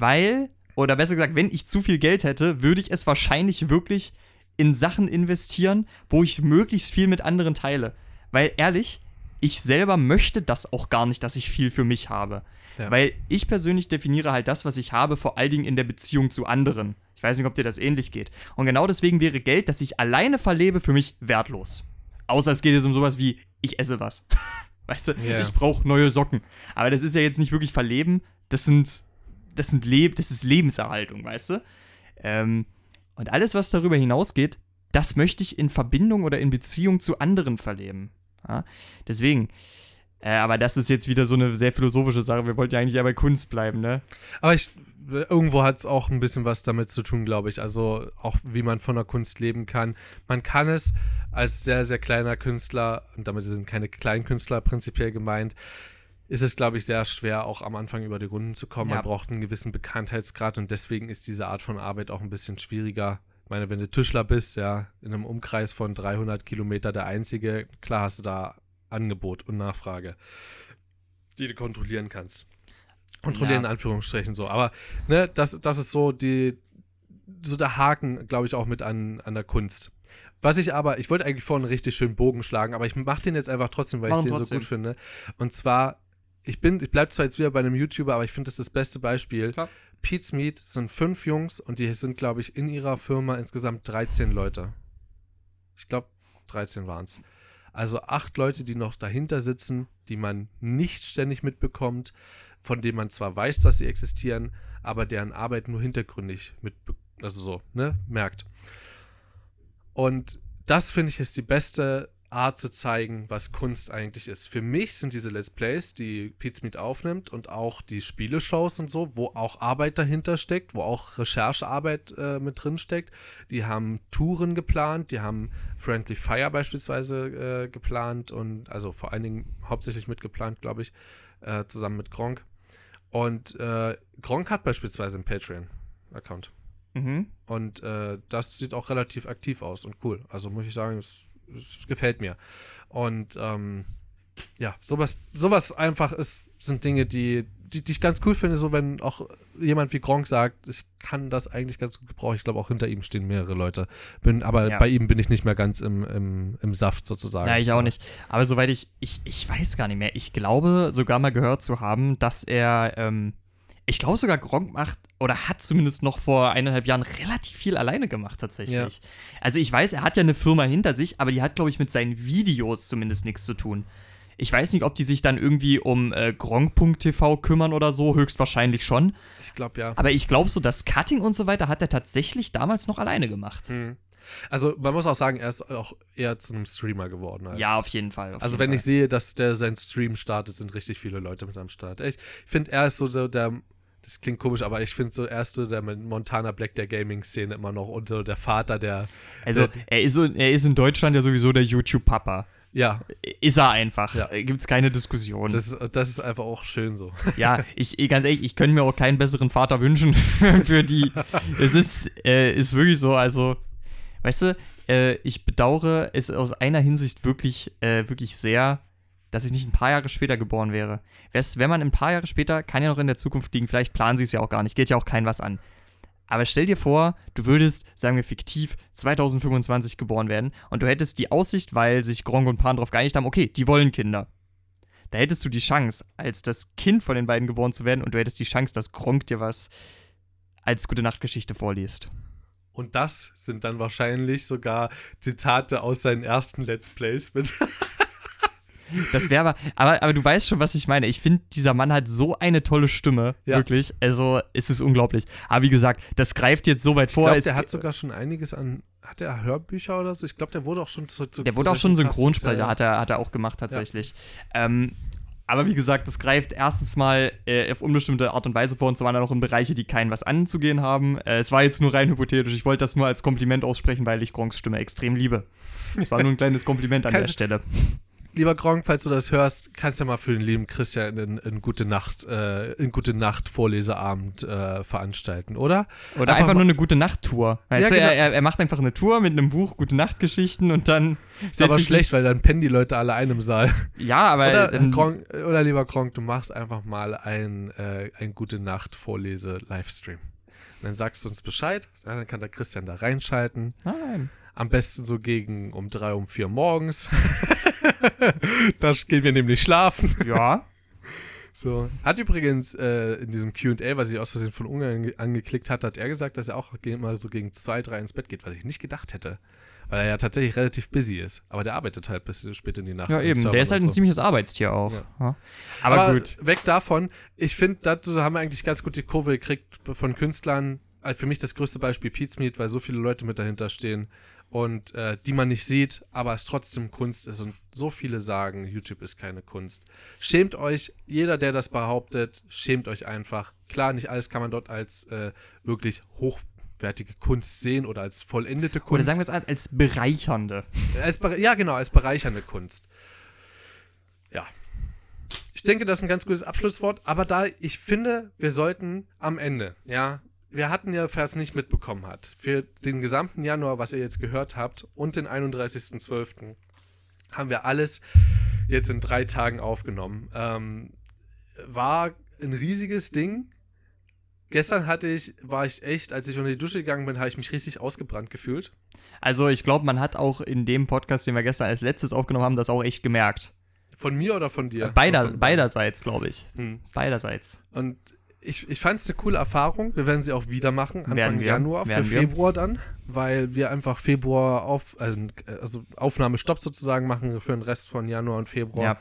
Weil, oder besser gesagt, wenn ich zu viel Geld hätte, würde ich es wahrscheinlich wirklich in Sachen investieren, wo ich möglichst viel mit anderen teile. Weil ehrlich, ich selber möchte das auch gar nicht, dass ich viel für mich habe.
Ja.
Weil ich persönlich definiere halt das, was ich habe, vor allen Dingen in der Beziehung zu anderen. Ich weiß nicht, ob dir das ähnlich geht. Und genau deswegen wäre Geld, das ich alleine verlebe, für mich wertlos. Außer es geht jetzt um sowas wie, ich esse was. <laughs> Weißt du,
Ja.
ich brauche neue Socken. Aber das ist ja jetzt nicht wirklich verleben, das sind, das sind Leb das ist Lebenserhaltung, weißt du? Ähm, und alles, was darüber hinausgeht, das möchte ich in Verbindung oder in Beziehung zu anderen verleben. Ja? Deswegen, äh, aber das ist jetzt wieder so eine sehr philosophische Sache. Wir wollten ja eigentlich ja bei Kunst bleiben, ne?
Aber ich, irgendwo hat es auch ein bisschen was damit zu tun, glaube ich. Also auch wie man von der Kunst leben kann. Man kann es als sehr, sehr kleiner Künstler, und damit sind keine Kleinkünstler prinzipiell gemeint, ist es, glaube ich, sehr schwer, auch am Anfang über die Runden zu kommen.
Ja.
Man braucht einen gewissen Bekanntheitsgrad und deswegen ist diese Art von Arbeit auch ein bisschen schwieriger. Ich meine, wenn du Tischler bist, ja, in einem Umkreis von 300 Kilometer der Einzige, klar hast du da Angebot und Nachfrage, die du kontrollieren kannst. Kontrollieren
Ja.
in Anführungsstrichen so. Aber ne, das, das ist so die, so der Haken, glaube ich, auch mit an, an der Kunst. Was ich aber, ich wollte eigentlich vorhin richtig schönen Bogen schlagen, aber ich mache den jetzt einfach trotzdem, weil
Mach
ich den so
trotzdem.
gut finde. Und zwar, ich bin, ich bleibe zwar jetzt wieder bei einem YouTuber, aber ich finde das das beste Beispiel.
Klar.
Pete's Meat sind fünf Jungs und die sind, glaube ich, in ihrer Firma insgesamt 13 Leute. Ich glaube, 13 waren es. Also acht Leute, die noch dahinter sitzen, die man nicht ständig mitbekommt, von denen man zwar weiß, dass sie existieren, aber deren Arbeit nur hintergründig mit, also so, ne, merkt. Und das finde ich ist die beste Art zu zeigen, was Kunst eigentlich ist. Für mich sind diese Let's Plays, die Pizmeet aufnimmt und auch die Spieleshows und so, wo auch Arbeit dahinter steckt, wo auch Recherchearbeit äh, mit drin steckt. Die haben Touren geplant, die haben Friendly Fire beispielsweise äh, geplant und also vor allen Dingen hauptsächlich mitgeplant, glaube ich, äh, zusammen mit Gronk. Und äh, Gronk hat beispielsweise einen Patreon-Account.
Mhm.
Und äh, das sieht auch relativ aktiv aus und cool. Also muss ich sagen, es, es gefällt mir. Und ähm, ja, sowas, sowas einfach ist, sind Dinge, die, die, die ich ganz cool finde, so wenn auch jemand wie Gronk sagt, ich kann das eigentlich ganz gut gebrauchen. Ich glaube, auch hinter ihm stehen mehrere Leute. Bin, aber
Ja.
bei ihm bin ich nicht mehr ganz im, im, im Saft sozusagen.
Ja, ich auch nicht. Aber soweit ich, ich, ich weiß gar nicht mehr. Ich glaube sogar mal gehört zu haben, dass er, ähm, ich glaube sogar Gronk macht oder hat zumindest noch vor eineinhalb Jahren relativ viel alleine gemacht tatsächlich. Also ich weiß, er hat ja eine Firma hinter sich, aber die hat, glaube ich, mit seinen Videos zumindest nichts zu tun. Ich weiß nicht, ob die sich dann irgendwie um äh, Gronk.tv kümmern oder so, höchstwahrscheinlich schon.
Ich glaube ja.
Aber ich glaube so, das Cutting und so weiter hat er tatsächlich damals noch alleine gemacht.
Mhm. Also man muss auch sagen, er ist auch eher zu einem Streamer geworden. Als,
Ja, auf jeden Fall. auf
Also
jeden
wenn
Fall.
ich sehe, dass der seinen Stream startet, sind richtig viele Leute mit am Start. Ich finde, er ist so, der das klingt komisch, aber ich finde so erst so der Montana Black der Gaming-Szene immer noch und so der Vater, der.
Also,
der,
er, ist so, er ist in Deutschland ja sowieso der YouTube-Papa.
Ja.
Ist er einfach.
Ja.
Gibt es keine Diskussion.
Das, das ist einfach auch schön so.
Ja, ich, ganz ehrlich, ich könnte mir auch keinen besseren Vater wünschen <laughs> für die. es ist, äh, ist wirklich so, also, weißt du, äh, ich bedauere es aus einer Hinsicht wirklich, äh, wirklich sehr, dass ich nicht ein paar Jahre später geboren wäre. Wenn man ein paar Jahre später, kann ja noch in der Zukunft liegen, vielleicht planen sie es ja auch gar nicht, geht ja auch kein was an. Aber stell dir vor, du würdest, sagen wir fiktiv, 2025 geboren werden und du hättest die Aussicht, weil sich Gronk und Pan darauf geeinigt haben, okay, die wollen Kinder. Da hättest du die Chance, als das Kind von den beiden geboren zu werden und du hättest die Chance, dass Gronk dir was als gute Nachtgeschichte vorliest.
Und das sind dann wahrscheinlich sogar Zitate aus seinen ersten Let's Plays mit. <laughs>
Das wäre aber, aber, aber du weißt schon, was ich meine. Ich finde, dieser Mann hat so eine tolle Stimme, ja. wirklich. Also, es ist unglaublich. Aber wie gesagt, das greift jetzt so weit
ich
vor.
Ich glaube, der hat sogar schon einiges an. Hat er Hörbücher oder so? Ich glaube, der wurde auch schon zu. zu
der wurde auch schon Synchronsprecher, ja. hat, er, hat er auch gemacht, tatsächlich. Ja. Ähm, aber wie gesagt, das greift erstens mal äh, auf unbestimmte Art und Weise vor und zum anderen auch in Bereiche, die keinen was anzugehen haben. Äh, es war jetzt nur rein hypothetisch. Ich wollte das nur als Kompliment aussprechen, weil ich Gronks Stimme extrem liebe. Es war nur ein kleines Kompliment an der Stelle
lieber Gronk, falls du das hörst, kannst du ja mal für den lieben Christian einen, gute Nacht, äh, einen gute Nacht Vorleseabend äh, veranstalten, oder?
Oder einfach, einfach nur eine gute Nacht-Tour. Weißt ja, du, genau. er, er, macht einfach eine Tour mit einem Buch, gute Nachtgeschichten und dann.
Ist aber schlecht, weil dann pennen die Leute alle ein im Saal.
Ja, aber.
Oder, ähm, Gronk, oder lieber Gronk, du machst einfach mal ein, äh, ein gute Nacht Vorlese-Livestream. Dann sagst du uns Bescheid, dann kann der Christian da reinschalten.
Nein.
Am besten so gegen um drei, um vier morgens. <laughs> da gehen wir nämlich schlafen.
Ja. <laughs>
So. Hat übrigens äh, in diesem QA, was ich aus Versehen von Ungarn angeklickt hat, hat er gesagt, dass er auch mal so gegen zwei, drei ins Bett geht, was ich nicht gedacht hätte. Weil er ja tatsächlich relativ busy ist. Aber der arbeitet halt bis spät in die Nacht.
Ja, eben. Der ist halt ein so. ziemliches Arbeitstier auch. Ja. Ja.
Aber, Aber, gut. Weg davon. Ich finde, dazu haben wir eigentlich ganz gut die Kurve gekriegt von Künstlern. Also für mich das größte Beispiel Pete's Meat, weil so viele Leute mit dahinter stehen und äh, die man nicht sieht, aber es trotzdem Kunst ist. Und so viele sagen, YouTube ist keine Kunst. Schämt euch, jeder, der das behauptet, schämt euch einfach. Klar, nicht alles kann man dort als äh, wirklich hochwertige Kunst sehen oder als vollendete Kunst.
Oder sagen wir es als, als bereichernde.
Als, ja, genau, als bereichernde Kunst. Ja. Ich denke, das ist ein ganz gutes Abschlusswort, aber da ich finde, wir sollten am Ende, ja, wir hatten ja, wer es nicht mitbekommen hat, für den gesamten Januar, was ihr jetzt gehört habt, und den 31.12. haben wir alles jetzt in drei Tagen aufgenommen. Ähm, war ein riesiges Ding. Gestern hatte ich, war ich echt, als ich unter die Dusche gegangen bin, habe ich mich richtig ausgebrannt gefühlt.
Also ich glaube, man hat auch in dem Podcast, den wir gestern als letztes aufgenommen haben, das auch echt gemerkt.
Von mir oder von dir?
Beider, von beiderseits, glaube ich. Hm. Beiderseits.
Und ich, ich fand es eine coole Erfahrung. Wir werden sie auch wieder machen, Anfang
werden
wir, Januar, für Februar dann, weil wir einfach Februar auf, also, also Aufnahmestopp sozusagen machen für den Rest von Januar und Februar. Ja.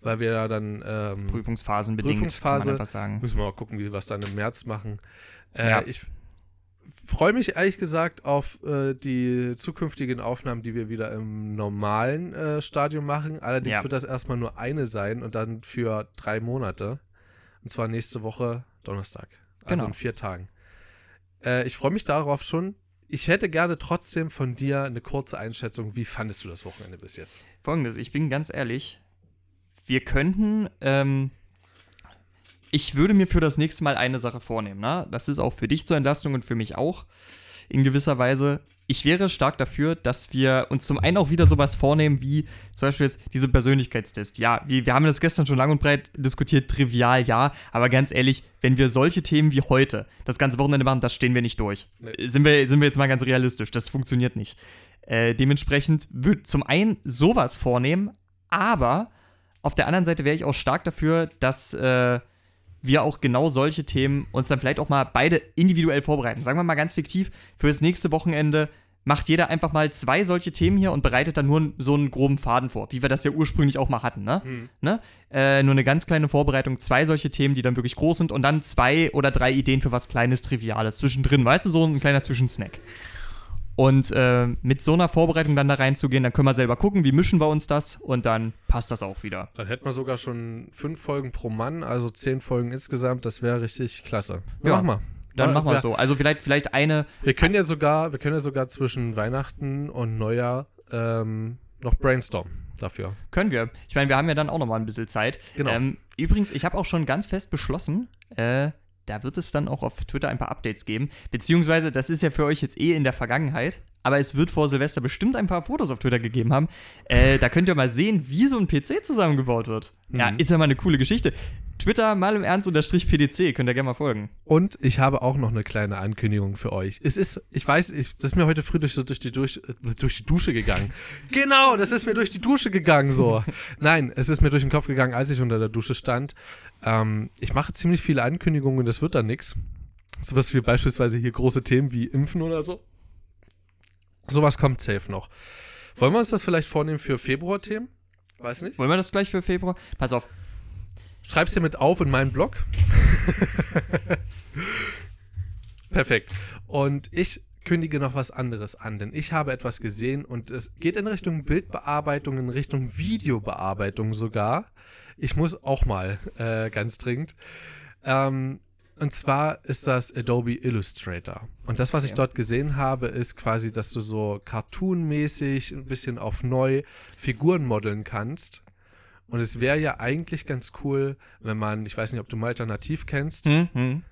Weil wir ja dann ähm,
Prüfungsphasen bedingt,
Prüfungsphase, kann man
sagen.
Müssen wir mal gucken, wie wir es dann im März machen. Äh, ja. Ich freue mich ehrlich gesagt auf äh, die zukünftigen Aufnahmen, die wir wieder im normalen äh, Stadium machen. Allerdings ja. wird das erstmal nur eine sein und dann für drei Monate. Und zwar nächste Woche Donnerstag. Also genau. in vier Tagen. Äh, ich freue mich darauf schon. Ich hätte gerne trotzdem von dir eine kurze Einschätzung. Wie fandest du das Wochenende bis jetzt?
Folgendes, ich bin ganz ehrlich. Wir könnten, ähm, ich würde mir für das nächste Mal eine Sache vornehmen. Ne? Das ist auch für dich zur Entlastung und für mich auch in gewisser Weise ich wäre stark dafür, dass wir uns zum einen auch wieder sowas vornehmen wie zum Beispiel jetzt diese Persönlichkeitstest. Ja, wir, wir haben das gestern schon lang und breit diskutiert, trivial ja, aber ganz ehrlich, wenn wir solche Themen wie heute das ganze Wochenende machen, das stehen wir nicht durch. Nee. Sind, wir, sind wir jetzt mal ganz realistisch, das funktioniert nicht. Äh, dementsprechend würde zum einen sowas vornehmen, aber auf der anderen Seite wäre ich auch stark dafür, dass äh, wir auch genau solche Themen uns dann vielleicht auch mal beide individuell vorbereiten. Sagen wir mal ganz fiktiv, für das nächste Wochenende macht jeder einfach mal zwei solche Themen hier und bereitet dann nur so einen groben Faden vor, wie wir das ja ursprünglich auch mal hatten. Ne? Mhm. ne? Äh, nur eine ganz kleine Vorbereitung, zwei solche Themen, die dann wirklich groß sind und dann zwei oder drei Ideen für was Kleines, Triviales zwischendrin, weißt du, so ein kleiner Zwischensnack. Und äh, mit so einer Vorbereitung dann da reinzugehen, dann können wir selber gucken, wie mischen wir uns das und dann passt das auch wieder.
Dann hätten wir sogar schon fünf Folgen pro Mann, also zehn Folgen insgesamt. Das wäre richtig klasse. Ja, mach mal.
Dann machen wir
ja.
es so. Also vielleicht, vielleicht eine,
Wir können ja sogar, wir können ja sogar zwischen Weihnachten und Neujahr ähm, noch brainstormen dafür.
Können wir. Ich meine, wir haben ja dann auch noch mal ein bisschen Zeit.
Genau.
Ähm, übrigens, ich habe auch schon ganz fest beschlossen, äh, da wird es dann auch auf Twitter ein paar Updates geben. Beziehungsweise, das ist ja für euch jetzt eh in der Vergangenheit. Aber es wird vor Silvester bestimmt ein paar Fotos auf Twitter gegeben haben. Äh, da könnt ihr mal sehen, wie so ein PC zusammengebaut wird. Ja,
Mhm.
ist ja mal eine coole Geschichte. Twitter mal im Ernst unterstrich PDC, könnt ihr gerne mal folgen.
Und ich habe auch noch eine kleine Ankündigung für euch. Es ist, ich weiß, ich, das ist mir heute früh durch, so durch, die, durch, durch die Dusche gegangen. <laughs> genau, das ist mir durch die Dusche gegangen so. Nein, es ist mir durch den Kopf gegangen, als ich unter der Dusche stand. Ähm, ich mache ziemlich viele Ankündigungen, das wird dann nichts. Sowas wie beispielsweise hier große Themen wie Impfen oder so. Sowas kommt safe noch. Wollen wir uns das vielleicht vornehmen für Februar-Themen? Weiß nicht.
Wollen wir das gleich für Februar? Pass auf,
Schreib's dir mit auf in meinen Blog. <laughs> Perfekt. Und ich kündige noch was anderes an, denn ich habe etwas gesehen und es geht in Richtung Bildbearbeitung, in Richtung Videobearbeitung sogar. Ich muss auch mal äh, ganz dringend. Ähm, und zwar ist das Adobe Illustrator. Und das, was ich dort gesehen habe, ist quasi, dass du so cartoonmäßig ein bisschen auf neu Figuren modeln kannst. Und es wäre ja eigentlich ganz cool, wenn man, ich weiß nicht, ob du Malta Nativ kennst,
hm, hm.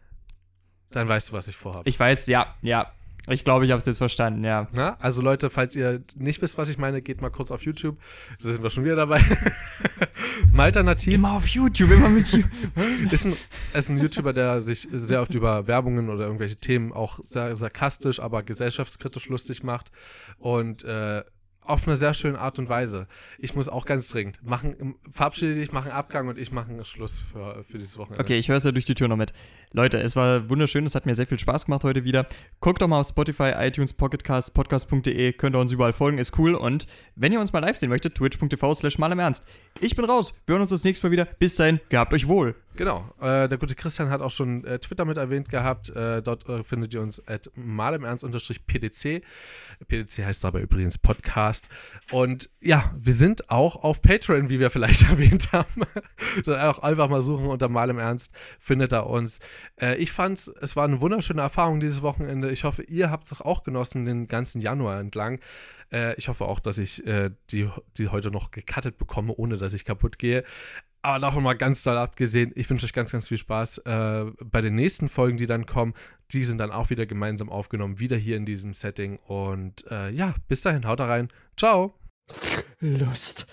dann weißt du, was ich vorhabe.
ich weiß, ja, ja. Ich glaube, ich habe es jetzt verstanden, ja.
Na? Also Leute, falls ihr nicht wisst, was ich meine, geht mal kurz auf YouTube. Da sind wir schon wieder dabei. <laughs> Malta Nativ
Immer auf YouTube, immer mit <laughs> YouTube.
ist ein, ist ein YouTuber, der sich sehr oft über Werbungen oder irgendwelche Themen auch sehr sarkastisch, aber gesellschaftskritisch lustig macht. Und äh, auf eine sehr schöne Art und Weise. Ich muss auch ganz dringend machen, verabschiede dich, machen Abgang und ich mache einen Schluss für, für dieses Wochenende.
Okay, ich höre es ja durch die Tür noch mit. Leute, es war wunderschön, es hat mir sehr viel Spaß gemacht heute wieder. Guckt doch mal auf Spotify, iTunes, Pocketcast, podcast.de, könnt ihr uns überall folgen, ist cool. Und wenn ihr uns mal live sehen möchtet, twitch.tv slash mal im Ernst. Ich bin raus, wir hören uns das nächste Mal wieder. Bis dahin, gehabt euch wohl.
Genau. Äh, der gute Christian hat auch schon äh, Twitter mit erwähnt gehabt. Äh, dort äh, findet ihr uns at malimernst-pdc. PDC heißt aber übrigens Podcast. Und ja, wir sind auch auf Patreon, wie wir vielleicht <laughs> erwähnt haben. Auch einfach mal suchen unter Mal im Ernst, findet er uns. Äh, ich fand's, es war eine wunderschöne Erfahrung dieses Wochenende. Ich hoffe, ihr habt es auch genossen den ganzen Januar entlang. Äh, ich hoffe auch, dass ich die, die heute noch gecuttet bekomme, ohne dass ich kaputt gehe. Aber davon mal ganz doll abgesehen, ich wünsche euch ganz, ganz viel Spaß äh, bei den nächsten Folgen, die dann kommen. Die sind dann auch wieder gemeinsam aufgenommen, wieder hier in diesem Setting. Und äh, ja, bis dahin, haut rein. Ciao.
Lust.